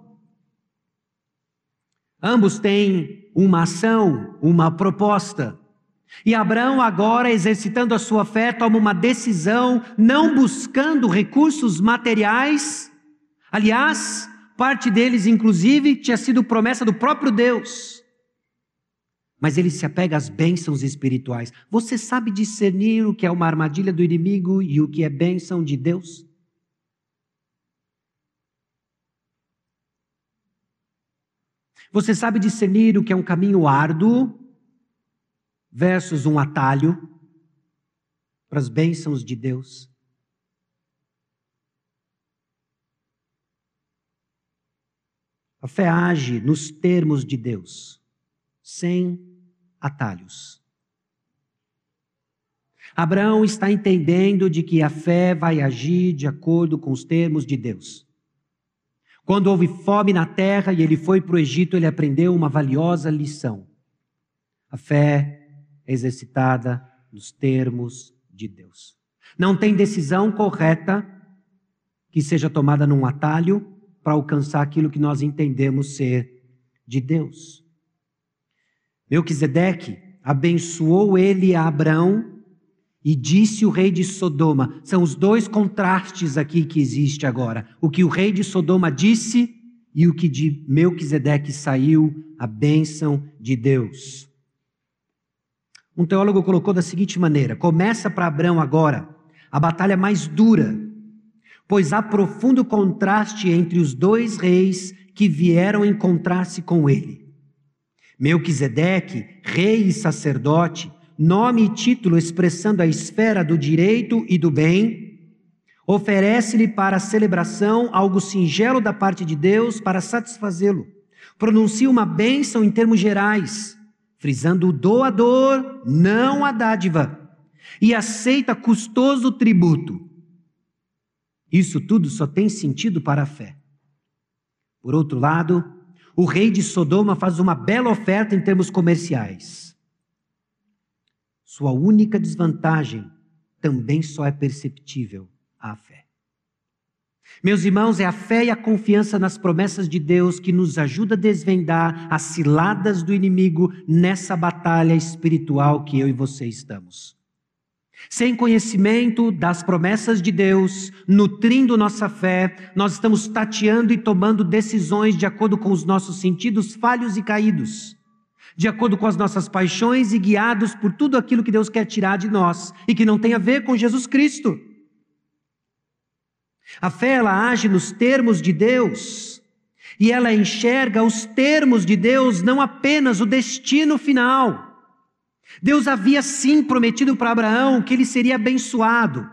Ambos têm uma ação, uma proposta. E Abraão, agora exercitando a sua fé, toma uma decisão, não buscando recursos materiais. Aliás, parte deles, inclusive, tinha sido promessa do próprio Deus. Mas ele se apega às bênçãos espirituais. Você sabe discernir o que é uma armadilha do inimigo e o que é bênção de Deus? Você sabe discernir o que é um caminho árduo versus um atalho para as bênçãos de Deus? A fé age nos termos de Deus, sem atalhos. Abraão está entendendo de que a fé vai agir de acordo com os termos de Deus. Quando houve fome na terra e ele foi para o Egito, ele aprendeu uma valiosa lição. A fé é exercitada nos termos de Deus. Não tem decisão correta que seja tomada num atalho para alcançar aquilo que nós entendemos ser de Deus. Melquisedeque abençoou ele a Abraão e disse o rei de Sodoma. São os dois contrastes aqui que existe agora. O que o rei de Sodoma disse e o que de Melquisedeque saiu, a bênção de Deus. Um teólogo colocou da seguinte maneira: começa para Abraão agora a batalha mais dura, pois há profundo contraste entre os dois reis que vieram encontrar-se com ele. Melquisedeque, rei e sacerdote, nome e título expressando a esfera do direito e do bem, oferece-lhe para a celebração algo singelo da parte de Deus para satisfazê-lo. Pronuncia uma bênção em termos gerais, frisando o doador, não a dádiva, e aceita custoso tributo. Isso tudo só tem sentido para a fé. Por outro lado, o rei de Sodoma faz uma bela oferta em termos comerciais sua única desvantagem também só é perceptível à fé. Meus irmãos, é a fé e a confiança nas promessas de Deus que nos ajuda a desvendar as ciladas do inimigo nessa batalha espiritual que eu e você estamos. Sem conhecimento das promessas de Deus, nutrindo nossa fé, nós estamos tateando e tomando decisões de acordo com os nossos sentidos falhos e caídos de acordo com as nossas paixões e guiados por tudo aquilo que Deus quer tirar de nós e que não tem a ver com Jesus Cristo. A fé ela age nos termos de Deus e ela enxerga os termos de Deus, não apenas o destino final. Deus havia sim prometido para Abraão que ele seria abençoado.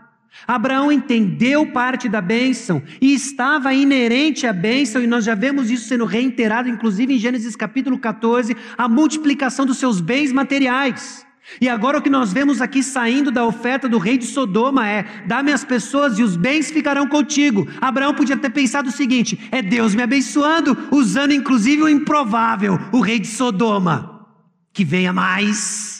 Abraão entendeu parte da bênção e estava inerente à bênção, e nós já vemos isso sendo reiterado, inclusive em Gênesis capítulo 14, a multiplicação dos seus bens materiais. E agora o que nós vemos aqui saindo da oferta do rei de Sodoma é: dá-me as pessoas e os bens ficarão contigo. Abraão podia ter pensado o seguinte: é Deus me abençoando, usando inclusive o improvável, o rei de Sodoma. Que venha mais.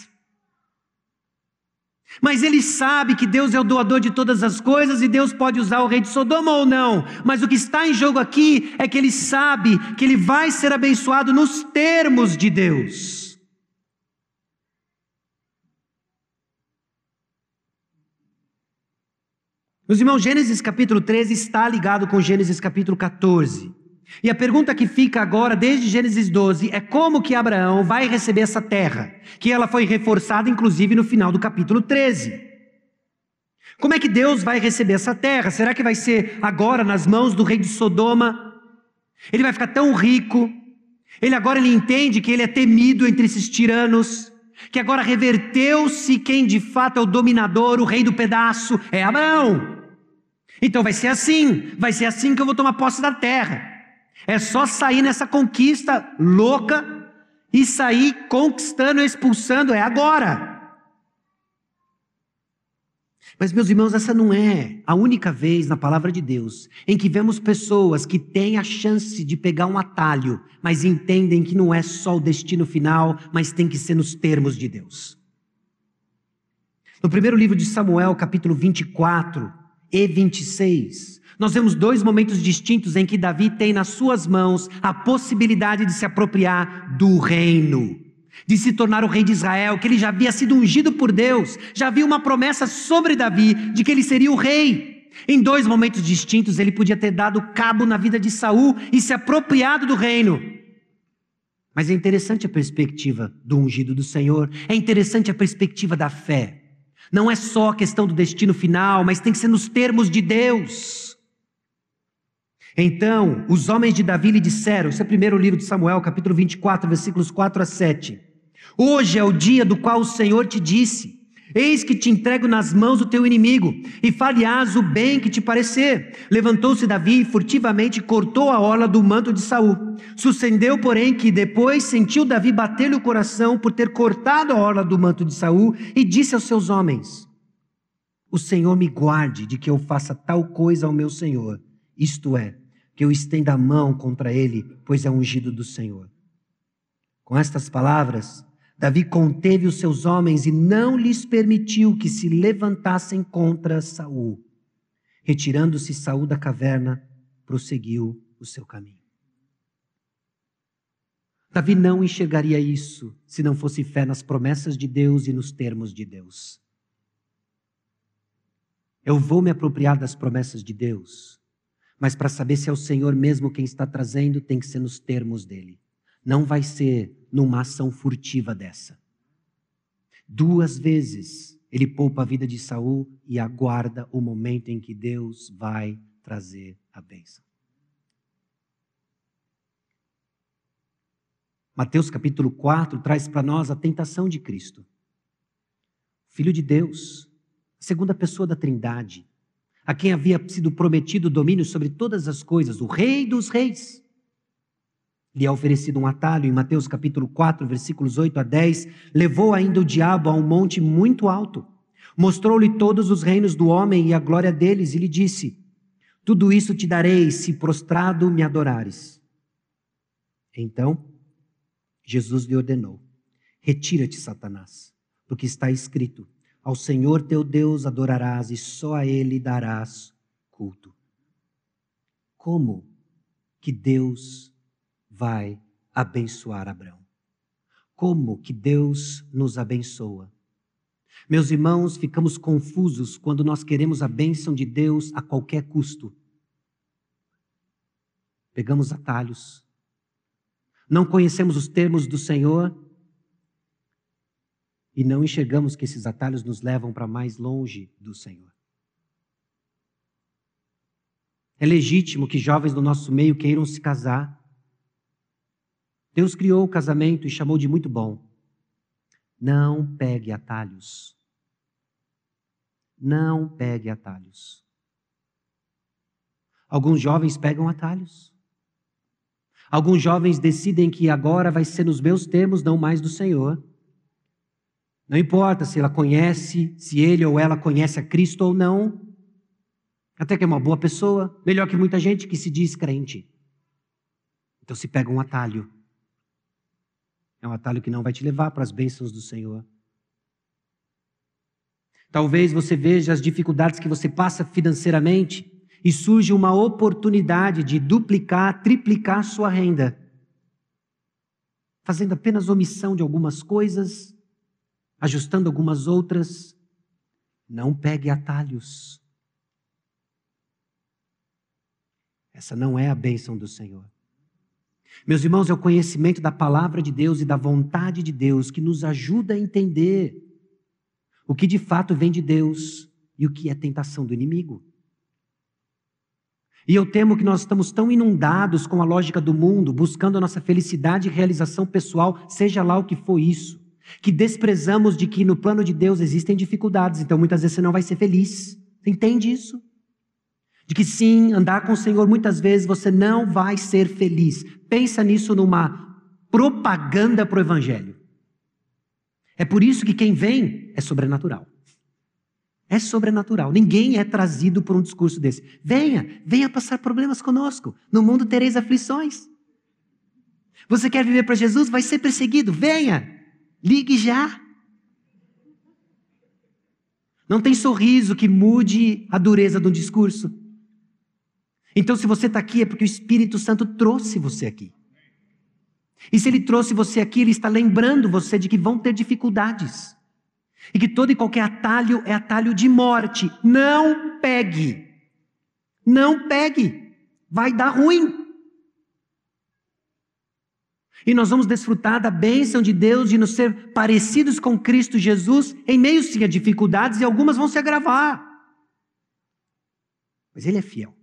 Mas ele sabe que Deus é o doador de todas as coisas e Deus pode usar o rei de Sodoma ou não. Mas o que está em jogo aqui é que ele sabe que ele vai ser abençoado nos termos de Deus. Meus irmãos, Gênesis capítulo 13 está ligado com Gênesis capítulo 14. E a pergunta que fica agora, desde Gênesis 12, é como que Abraão vai receber essa terra, que ela foi reforçada inclusive no final do capítulo 13. Como é que Deus vai receber essa terra? Será que vai ser agora nas mãos do rei de Sodoma? Ele vai ficar tão rico, ele agora ele entende que ele é temido entre esses tiranos, que agora reverteu-se quem de fato é o dominador, o rei do pedaço, é Abraão. Então vai ser assim, vai ser assim que eu vou tomar posse da terra. É só sair nessa conquista louca e sair conquistando, expulsando, é agora. Mas, meus irmãos, essa não é a única vez na palavra de Deus em que vemos pessoas que têm a chance de pegar um atalho, mas entendem que não é só o destino final, mas tem que ser nos termos de Deus. No primeiro livro de Samuel, capítulo 24 e 26, nós vemos dois momentos distintos em que Davi tem nas suas mãos a possibilidade de se apropriar do reino, de se tornar o rei de Israel, que ele já havia sido ungido por Deus, já havia uma promessa sobre Davi de que ele seria o rei. Em dois momentos distintos, ele podia ter dado cabo na vida de Saul e se apropriado do reino. Mas é interessante a perspectiva do ungido do Senhor, é interessante a perspectiva da fé. Não é só a questão do destino final, mas tem que ser nos termos de Deus. Então, os homens de Davi lhe disseram, esse é o primeiro livro de Samuel, capítulo 24, versículos 4 a 7. Hoje é o dia do qual o Senhor te disse: Eis que te entrego nas mãos do teu inimigo, e falhas o bem que te parecer. Levantou-se Davi e furtivamente cortou a orla do manto de Saul. Sucedeu, porém, que depois sentiu Davi bater-lhe o coração por ter cortado a orla do manto de Saul, e disse aos seus homens: O Senhor me guarde de que eu faça tal coisa ao meu Senhor, isto é, que eu estenda a mão contra ele, pois é ungido do Senhor. Com estas palavras, Davi conteve os seus homens e não lhes permitiu que se levantassem contra Saul. Retirando-se Saul da caverna, prosseguiu o seu caminho. Davi não enxergaria isso se não fosse fé nas promessas de Deus e nos termos de Deus. Eu vou me apropriar das promessas de Deus mas para saber se é o Senhor mesmo quem está trazendo, tem que ser nos termos dele. Não vai ser numa ação furtiva dessa. Duas vezes ele poupa a vida de Saul e aguarda o momento em que Deus vai trazer a bênção. Mateus capítulo 4 traz para nós a tentação de Cristo. Filho de Deus, segunda pessoa da Trindade, a quem havia sido prometido domínio sobre todas as coisas, o Rei dos Reis. Lhe é oferecido um atalho em Mateus capítulo 4, versículos 8 a 10. Levou ainda o diabo a um monte muito alto, mostrou-lhe todos os reinos do homem e a glória deles, e lhe disse: Tudo isso te darei se prostrado me adorares. Então, Jesus lhe ordenou: Retira-te, Satanás, porque está escrito: ao Senhor teu Deus adorarás e só a Ele darás culto. Como que Deus vai abençoar Abraão? Como que Deus nos abençoa? Meus irmãos, ficamos confusos quando nós queremos a bênção de Deus a qualquer custo. Pegamos atalhos, não conhecemos os termos do Senhor e não enxergamos que esses atalhos nos levam para mais longe do Senhor. É legítimo que jovens do nosso meio queiram se casar. Deus criou o casamento e chamou de muito bom. Não pegue atalhos. Não pegue atalhos. Alguns jovens pegam atalhos. Alguns jovens decidem que agora vai ser nos meus termos, não mais do Senhor. Não importa se ela conhece, se ele ou ela conhece a Cristo ou não. Até que é uma boa pessoa, melhor que muita gente que se diz crente. Então se pega um atalho. É um atalho que não vai te levar para as bênçãos do Senhor. Talvez você veja as dificuldades que você passa financeiramente e surge uma oportunidade de duplicar, triplicar sua renda, fazendo apenas omissão de algumas coisas, ajustando algumas outras. Não pegue atalhos. Essa não é a bênção do Senhor. Meus irmãos, é o conhecimento da palavra de Deus e da vontade de Deus que nos ajuda a entender o que de fato vem de Deus e o que é tentação do inimigo. E eu temo que nós estamos tão inundados com a lógica do mundo, buscando a nossa felicidade e realização pessoal, seja lá o que for isso, que desprezamos de que no plano de Deus existem dificuldades, então muitas vezes você não vai ser feliz. Você entende isso? De que sim, andar com o Senhor muitas vezes você não vai ser feliz. Pensa nisso numa propaganda para o Evangelho. É por isso que quem vem é sobrenatural. É sobrenatural. Ninguém é trazido por um discurso desse. Venha, venha passar problemas conosco. No mundo tereis aflições. Você quer viver para Jesus? Vai ser perseguido. Venha, ligue já. Não tem sorriso que mude a dureza um discurso. Então, se você está aqui, é porque o Espírito Santo trouxe você aqui. E se ele trouxe você aqui, ele está lembrando você de que vão ter dificuldades. E que todo e qualquer atalho é atalho de morte. Não pegue. Não pegue. Vai dar ruim. E nós vamos desfrutar da bênção de Deus de nos ser parecidos com Cristo Jesus, em meio sim a dificuldades, e algumas vão se agravar. Mas Ele é fiel.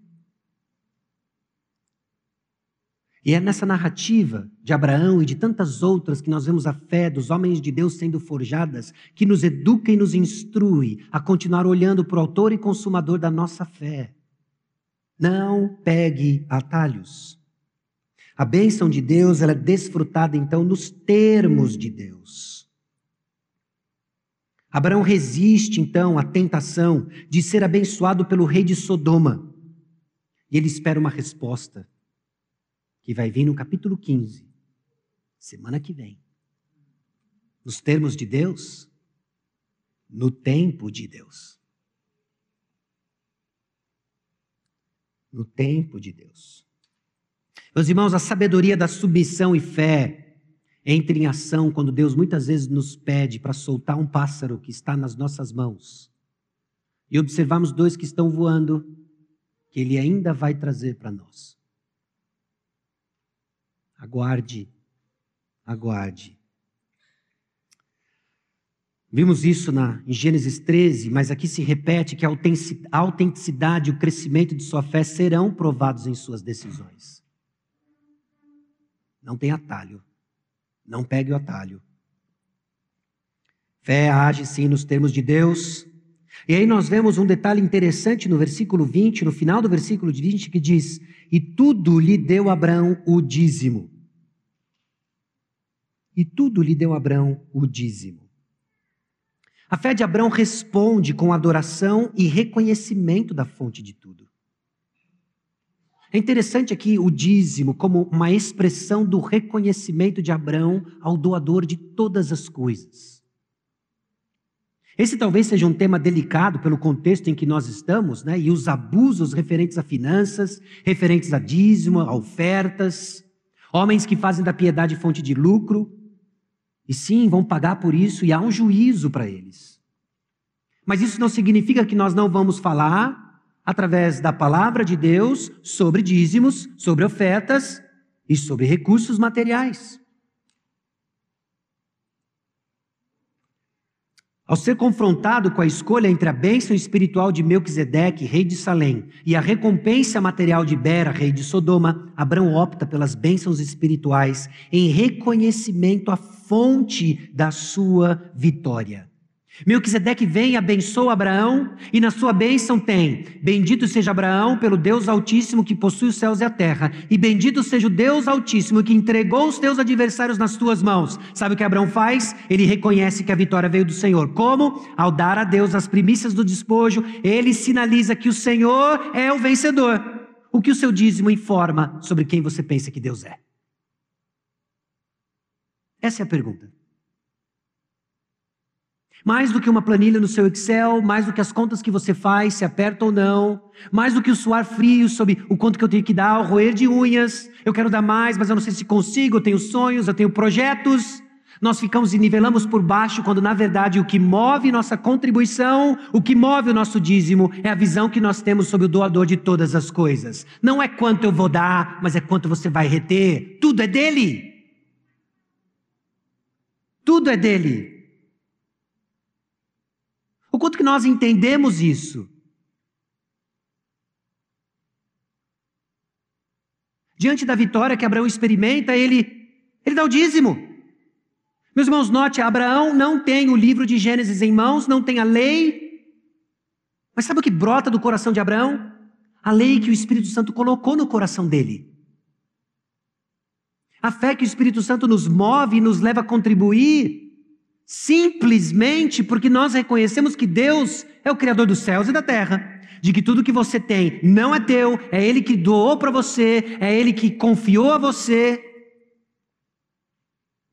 E é nessa narrativa de Abraão e de tantas outras que nós vemos a fé dos homens de Deus sendo forjadas, que nos educa e nos instrui a continuar olhando para o autor e consumador da nossa fé. Não pegue atalhos. A bênção de Deus ela é desfrutada então nos termos de Deus. Abraão resiste então à tentação de ser abençoado pelo rei de Sodoma. E ele espera uma resposta que vai vir no capítulo 15, semana que vem. Nos termos de Deus, no tempo de Deus. No tempo de Deus. Meus irmãos, a sabedoria da submissão e fé entra em ação quando Deus muitas vezes nos pede para soltar um pássaro que está nas nossas mãos. E observamos dois que estão voando, que Ele ainda vai trazer para nós. Aguarde, aguarde. Vimos isso na, em Gênesis 13, mas aqui se repete que a autenticidade e o crescimento de sua fé serão provados em suas decisões. Não tem atalho. Não pegue o atalho. Fé age sim nos termos de Deus. E aí nós vemos um detalhe interessante no versículo 20, no final do versículo 20, que diz: E tudo lhe deu Abraão o dízimo e tudo lhe deu Abraão o dízimo. A fé de Abraão responde com adoração e reconhecimento da fonte de tudo. É interessante aqui o dízimo como uma expressão do reconhecimento de Abraão ao doador de todas as coisas. Esse talvez seja um tema delicado pelo contexto em que nós estamos, né? E os abusos referentes a finanças, referentes a dízimo, a ofertas, homens que fazem da piedade fonte de lucro, e sim, vão pagar por isso e há um juízo para eles. Mas isso não significa que nós não vamos falar, através da palavra de Deus, sobre dízimos, sobre ofertas e sobre recursos materiais. Ao ser confrontado com a escolha entre a bênção espiritual de Melquisedeque, rei de Salém, e a recompensa material de Bera, rei de Sodoma, Abraão opta pelas bênçãos espirituais em reconhecimento à fonte da sua vitória. Melquisedeque vem, abençoa Abraão, e na sua bênção tem: Bendito seja Abraão pelo Deus Altíssimo que possui os céus e a terra, e bendito seja o Deus Altíssimo que entregou os teus adversários nas tuas mãos. Sabe o que Abraão faz? Ele reconhece que a vitória veio do Senhor. Como? Ao dar a Deus as primícias do despojo, ele sinaliza que o Senhor é o vencedor. O que o seu dízimo informa sobre quem você pensa que Deus é? Essa é a pergunta. Mais do que uma planilha no seu Excel, mais do que as contas que você faz, se aperta ou não, mais do que o suar frio sobre o quanto que eu tenho que dar, o roer de unhas, eu quero dar mais, mas eu não sei se consigo, eu tenho sonhos, eu tenho projetos. Nós ficamos e nivelamos por baixo, quando na verdade o que move nossa contribuição, o que move o nosso dízimo, é a visão que nós temos sobre o doador de todas as coisas. Não é quanto eu vou dar, mas é quanto você vai reter. Tudo é dele. Tudo é dele. O quanto que nós entendemos isso? Diante da vitória que Abraão experimenta, ele, ele dá o dízimo. Meus irmãos, note, Abraão não tem o livro de Gênesis em mãos, não tem a lei. Mas sabe o que brota do coração de Abraão? A lei que o Espírito Santo colocou no coração dele. A fé que o Espírito Santo nos move e nos leva a contribuir simplesmente porque nós reconhecemos que Deus é o Criador dos céus e da terra, de que tudo que você tem não é teu, é Ele que doou para você, é Ele que confiou a você,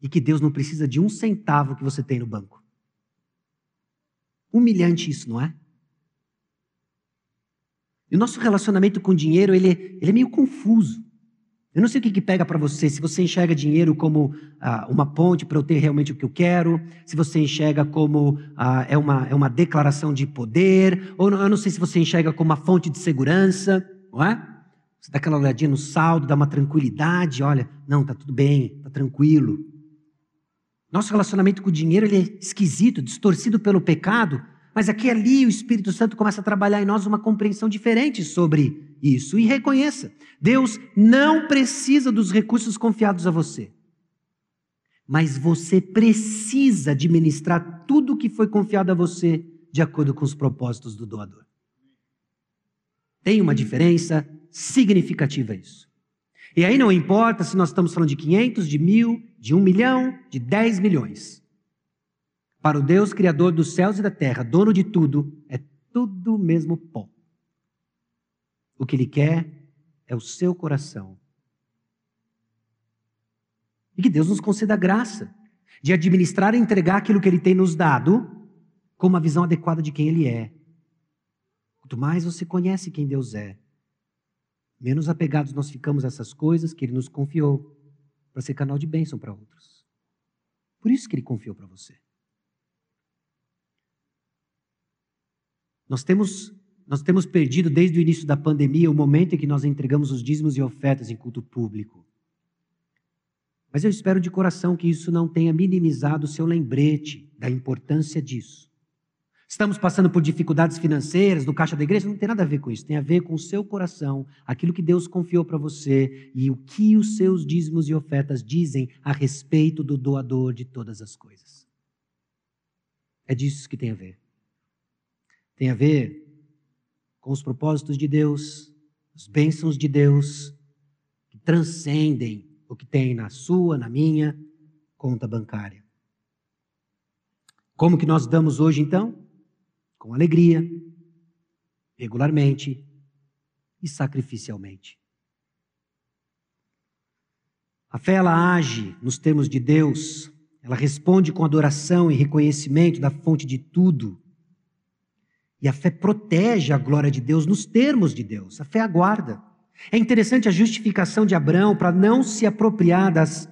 e que Deus não precisa de um centavo que você tem no banco. Humilhante isso, não é? E o nosso relacionamento com o dinheiro, ele, ele é meio confuso. Eu não sei o que, que pega para você, se você enxerga dinheiro como ah, uma ponte para eu ter realmente o que eu quero, se você enxerga como ah, é, uma, é uma declaração de poder, ou eu não sei se você enxerga como uma fonte de segurança, não é? Você dá aquela olhadinha no saldo, dá uma tranquilidade, olha, não, tá tudo bem, tá tranquilo. Nosso relacionamento com o dinheiro ele é esquisito, distorcido pelo pecado, mas aqui ali o Espírito Santo começa a trabalhar em nós uma compreensão diferente sobre isso e reconheça: Deus não precisa dos recursos confiados a você. Mas você precisa administrar tudo que foi confiado a você de acordo com os propósitos do doador. Tem uma diferença significativa isso. E aí não importa se nós estamos falando de 500, de mil, de um milhão, de 10 milhões. Para o Deus Criador dos céus e da terra, dono de tudo, é tudo mesmo pó. O que Ele quer é o seu coração. E que Deus nos conceda a graça de administrar e entregar aquilo que Ele tem nos dado com uma visão adequada de quem Ele é. Quanto mais você conhece quem Deus é, menos apegados nós ficamos a essas coisas que Ele nos confiou para ser canal de bênção para outros. Por isso que Ele confiou para você. Nós temos nós temos perdido desde o início da pandemia o momento em que nós entregamos os dízimos e ofertas em culto público. Mas eu espero de coração que isso não tenha minimizado o seu lembrete da importância disso. Estamos passando por dificuldades financeiras no caixa da igreja, não tem nada a ver com isso, tem a ver com o seu coração, aquilo que Deus confiou para você e o que os seus dízimos e ofertas dizem a respeito do doador de todas as coisas. É disso que tem a ver. Tem a ver com os propósitos de Deus, as bênçãos de Deus, que transcendem o que tem na sua, na minha conta bancária. Como que nós damos hoje então? Com alegria, regularmente e sacrificialmente. A fé ela age nos termos de Deus, ela responde com adoração e reconhecimento da fonte de tudo e a fé protege a glória de Deus nos termos de Deus. A fé aguarda. É interessante a justificação de Abraão para não se apropriar das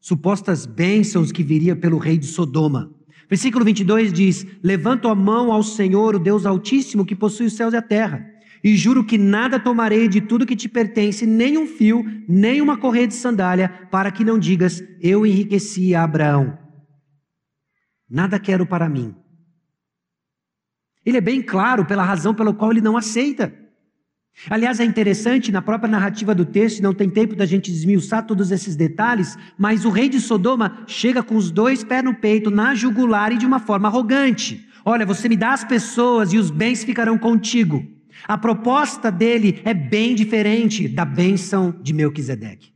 supostas bênçãos que viria pelo rei de Sodoma. Versículo 22 diz: Levanto a mão ao Senhor, o Deus Altíssimo, que possui os céus e a terra, e juro que nada tomarei de tudo que te pertence, nem um fio, nem uma correia de sandália, para que não digas: Eu enriqueci a Abraão. Nada quero para mim, ele é bem claro pela razão pela qual ele não aceita. Aliás, é interessante, na própria narrativa do texto, não tem tempo da gente desmiuçar todos esses detalhes, mas o rei de Sodoma chega com os dois pés no peito, na jugular e de uma forma arrogante. Olha, você me dá as pessoas e os bens ficarão contigo. A proposta dele é bem diferente da bênção de Melquisedeque.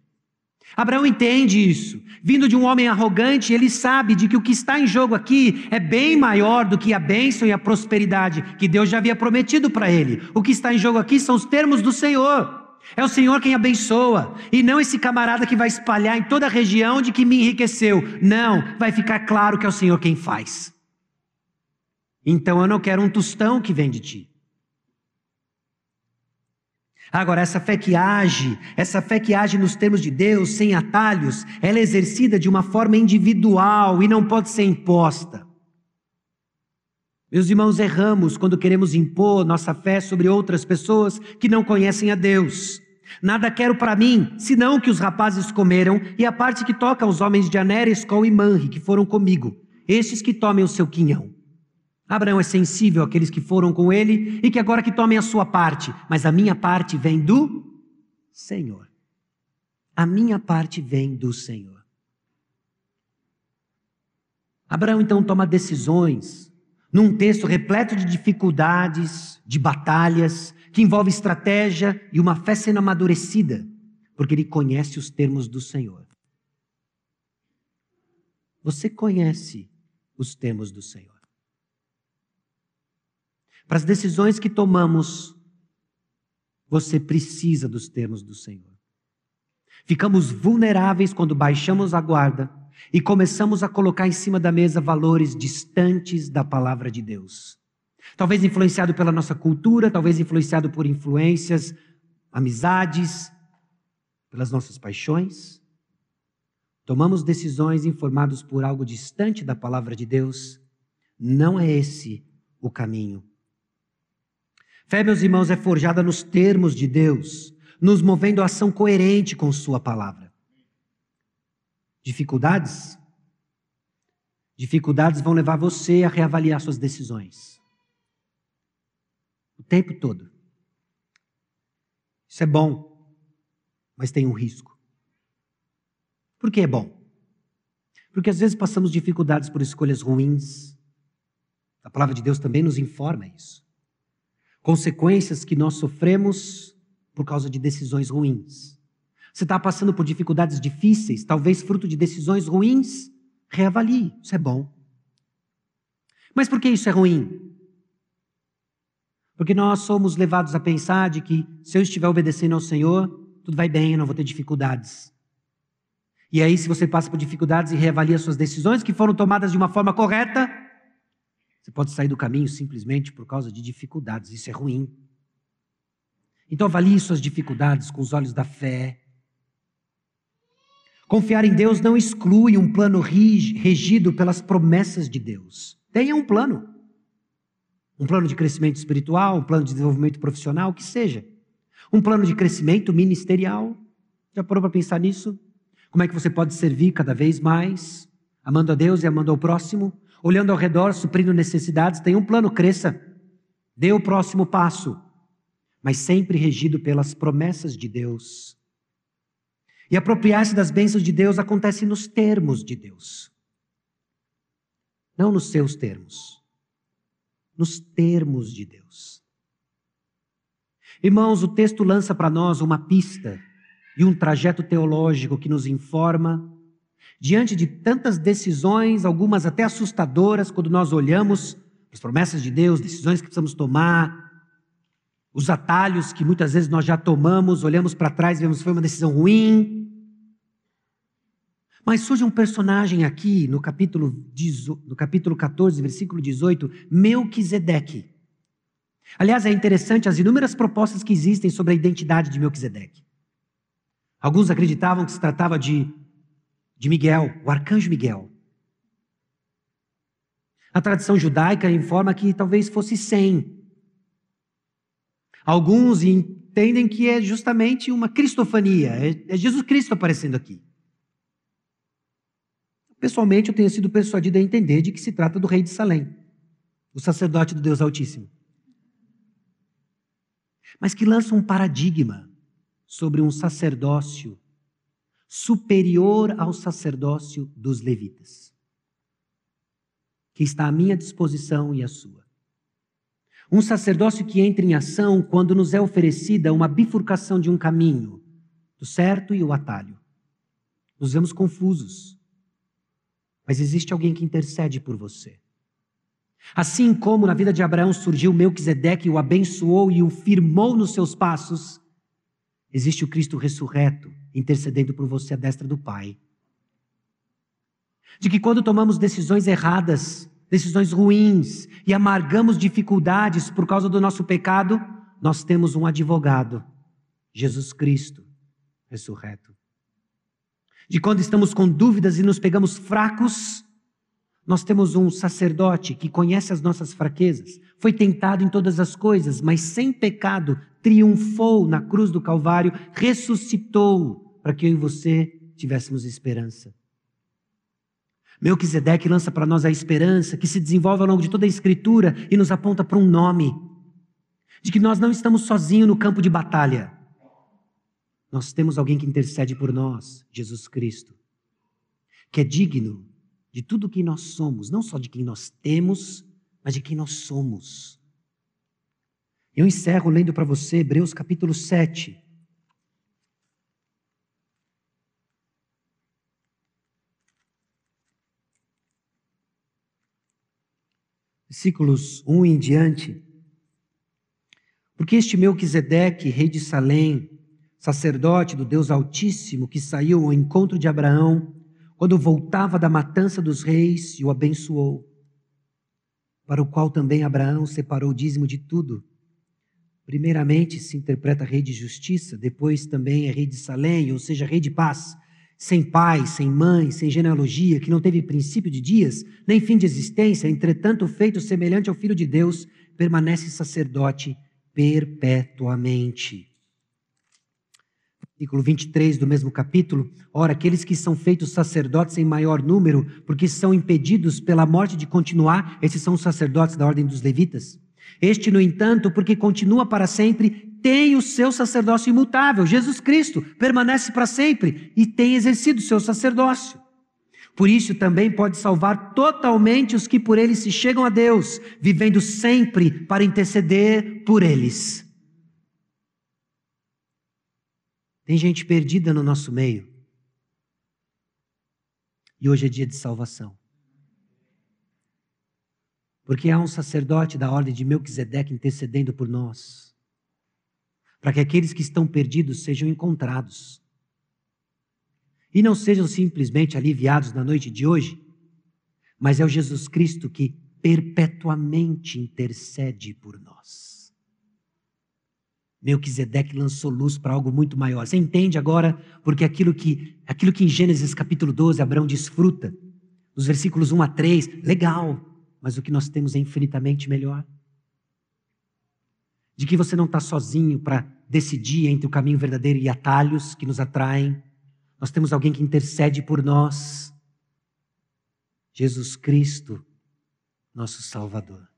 Abraão entende isso. Vindo de um homem arrogante, ele sabe de que o que está em jogo aqui é bem maior do que a bênção e a prosperidade que Deus já havia prometido para ele. O que está em jogo aqui são os termos do Senhor. É o Senhor quem abençoa, e não esse camarada que vai espalhar em toda a região de que me enriqueceu. Não, vai ficar claro que é o Senhor quem faz. Então eu não quero um tostão que vem de ti. Agora, essa fé que age, essa fé que age nos termos de Deus, sem atalhos, ela é exercida de uma forma individual e não pode ser imposta. Meus irmãos, erramos quando queremos impor nossa fé sobre outras pessoas que não conhecem a Deus. Nada quero para mim, senão que os rapazes comeram e a parte que toca aos homens de Aner, Escol e Manre, que foram comigo, estes que tomem o seu quinhão. Abraão é sensível àqueles que foram com ele e que agora que tomem a sua parte, mas a minha parte vem do Senhor. A minha parte vem do Senhor. Abraão então toma decisões num texto repleto de dificuldades, de batalhas, que envolve estratégia e uma fé sendo amadurecida, porque ele conhece os termos do Senhor. Você conhece os termos do Senhor. Para as decisões que tomamos, você precisa dos termos do Senhor. Ficamos vulneráveis quando baixamos a guarda e começamos a colocar em cima da mesa valores distantes da palavra de Deus. Talvez influenciado pela nossa cultura, talvez influenciado por influências, amizades, pelas nossas paixões. Tomamos decisões informados por algo distante da palavra de Deus. Não é esse o caminho Fé, meus irmãos, é forjada nos termos de Deus, nos movendo a ação coerente com Sua palavra. Dificuldades? Dificuldades vão levar você a reavaliar suas decisões. O tempo todo. Isso é bom, mas tem um risco. Por que é bom? Porque às vezes passamos dificuldades por escolhas ruins. A palavra de Deus também nos informa isso consequências que nós sofremos por causa de decisões ruins. Você está passando por dificuldades difíceis, talvez fruto de decisões ruins? Reavalie, isso é bom. Mas por que isso é ruim? Porque nós somos levados a pensar de que se eu estiver obedecendo ao Senhor, tudo vai bem, eu não vou ter dificuldades. E aí, se você passa por dificuldades e reavalia suas decisões que foram tomadas de uma forma correta, você pode sair do caminho simplesmente por causa de dificuldades, isso é ruim. Então avalie suas dificuldades com os olhos da fé. Confiar em Deus não exclui um plano regido pelas promessas de Deus. Tenha um plano. Um plano de crescimento espiritual, um plano de desenvolvimento profissional, o que seja. Um plano de crescimento ministerial. Já parou para pensar nisso? Como é que você pode servir cada vez mais, amando a Deus e amando ao próximo? Olhando ao redor, suprindo necessidades, tem um plano, cresça, dê o próximo passo, mas sempre regido pelas promessas de Deus. E apropriar-se das bênçãos de Deus acontece nos termos de Deus, não nos seus termos, nos termos de Deus. Irmãos, o texto lança para nós uma pista e um trajeto teológico que nos informa diante de tantas decisões, algumas até assustadoras, quando nós olhamos as promessas de Deus, decisões que precisamos tomar, os atalhos que muitas vezes nós já tomamos, olhamos para trás e vemos que foi uma decisão ruim. Mas surge um personagem aqui no capítulo, no capítulo 14, versículo 18, Melquisedeque. Aliás, é interessante as inúmeras propostas que existem sobre a identidade de Melquisedeque. Alguns acreditavam que se tratava de de Miguel, o arcanjo Miguel. A tradição judaica informa que talvez fosse 100. Alguns entendem que é justamente uma cristofania, é, é Jesus Cristo aparecendo aqui. Pessoalmente, eu tenho sido persuadido a entender de que se trata do rei de Salém, o sacerdote do Deus Altíssimo. Mas que lança um paradigma sobre um sacerdócio superior ao sacerdócio dos levitas, que está à minha disposição e à sua. Um sacerdócio que entra em ação quando nos é oferecida uma bifurcação de um caminho, do certo e o atalho. Nos vemos confusos, mas existe alguém que intercede por você. Assim como na vida de Abraão surgiu Melquisedeque o abençoou e o firmou nos seus passos, existe o Cristo ressurreto intercedendo por você à destra do Pai. De que quando tomamos decisões erradas, decisões ruins e amargamos dificuldades por causa do nosso pecado, nós temos um advogado, Jesus Cristo, ressurreto. De quando estamos com dúvidas e nos pegamos fracos, nós temos um sacerdote que conhece as nossas fraquezas, foi tentado em todas as coisas, mas sem pecado, triunfou na cruz do Calvário, ressuscitou para que eu e você tivéssemos esperança. Melquisedeque lança para nós a esperança que se desenvolve ao longo de toda a Escritura e nos aponta para um nome, de que nós não estamos sozinhos no campo de batalha. Nós temos alguém que intercede por nós, Jesus Cristo, que é digno de tudo que nós somos, não só de quem nós temos, mas de quem nós somos. Eu encerro lendo para você Hebreus capítulo 7. Versículos 1 em diante. Porque este Melquisedeque, rei de Salém, sacerdote do Deus Altíssimo, que saiu ao encontro de Abraão, quando voltava da matança dos reis e o abençoou, para o qual também Abraão separou o dízimo de tudo. Primeiramente se interpreta rei de justiça, depois também é rei de Salém, ou seja, rei de paz, sem pai, sem mãe, sem genealogia, que não teve princípio de dias, nem fim de existência, entretanto feito semelhante ao Filho de Deus, permanece sacerdote perpetuamente versículo 23 do mesmo capítulo, ora, aqueles que são feitos sacerdotes em maior número, porque são impedidos pela morte de continuar, esses são os sacerdotes da ordem dos levitas. Este, no entanto, porque continua para sempre, tem o seu sacerdócio imutável, Jesus Cristo, permanece para sempre e tem exercido o seu sacerdócio. Por isso também pode salvar totalmente os que por ele se chegam a Deus, vivendo sempre para interceder por eles. Tem gente perdida no nosso meio. E hoje é dia de salvação. Porque há um sacerdote da ordem de Melquisedeque intercedendo por nós, para que aqueles que estão perdidos sejam encontrados. E não sejam simplesmente aliviados na noite de hoje, mas é o Jesus Cristo que perpetuamente intercede por nós. Melquisedeque lançou luz para algo muito maior. Você entende agora porque aquilo que, aquilo que em Gênesis capítulo 12 Abraão desfruta, nos versículos 1 a 3, legal, mas o que nós temos é infinitamente melhor. De que você não está sozinho para decidir entre o caminho verdadeiro e atalhos que nos atraem. Nós temos alguém que intercede por nós. Jesus Cristo, nosso Salvador.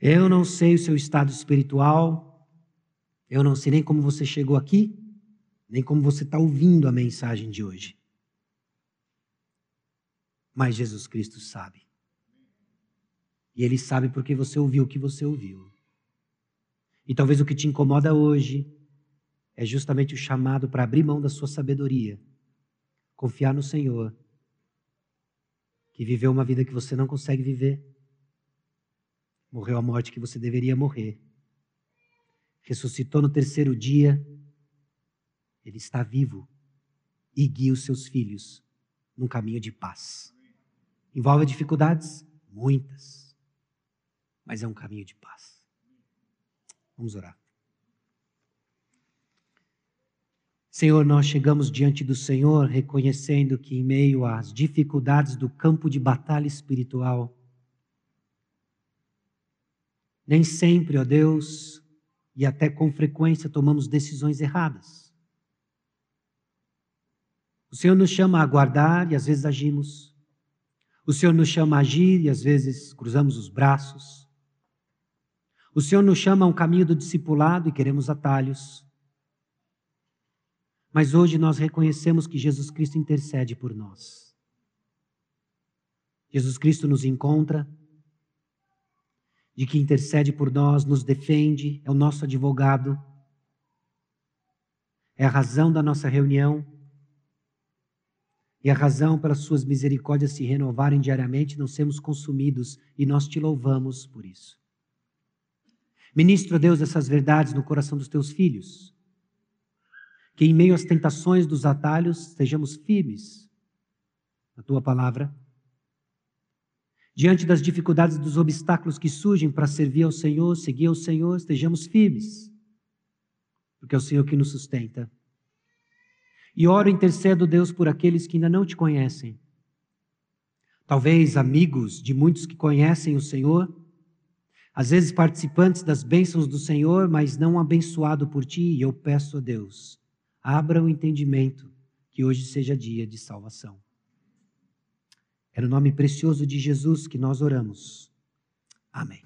Eu não sei o seu estado espiritual, eu não sei nem como você chegou aqui, nem como você está ouvindo a mensagem de hoje. Mas Jesus Cristo sabe. E Ele sabe porque você ouviu o que você ouviu. E talvez o que te incomoda hoje é justamente o chamado para abrir mão da sua sabedoria, confiar no Senhor, que viveu uma vida que você não consegue viver morreu a morte que você deveria morrer, ressuscitou no terceiro dia, ele está vivo e guia os seus filhos num caminho de paz. Envolve dificuldades? Muitas, mas é um caminho de paz. Vamos orar. Senhor, nós chegamos diante do Senhor reconhecendo que, em meio às dificuldades do campo de batalha espiritual, nem sempre, ó Deus, e até com frequência tomamos decisões erradas. O Senhor nos chama a aguardar e às vezes agimos. O Senhor nos chama a agir e às vezes cruzamos os braços. O Senhor nos chama a um caminho do discipulado e queremos atalhos. Mas hoje nós reconhecemos que Jesus Cristo intercede por nós. Jesus Cristo nos encontra de que intercede por nós, nos defende, é o nosso advogado, é a razão da nossa reunião e a razão pelas suas misericórdias se renovarem diariamente, não sermos consumidos e nós te louvamos por isso. Ministro, Deus, essas verdades no coração dos teus filhos, que em meio às tentações dos atalhos sejamos firmes na tua palavra Diante das dificuldades e dos obstáculos que surgem para servir ao Senhor, seguir ao Senhor, estejamos firmes, porque é o Senhor que nos sustenta. E oro e intercedo, Deus, por aqueles que ainda não te conhecem. Talvez amigos de muitos que conhecem o Senhor, às vezes participantes das bênçãos do Senhor, mas não abençoado por ti, e eu peço a Deus, abra o entendimento, que hoje seja dia de salvação. É no nome precioso de Jesus que nós oramos. Amém.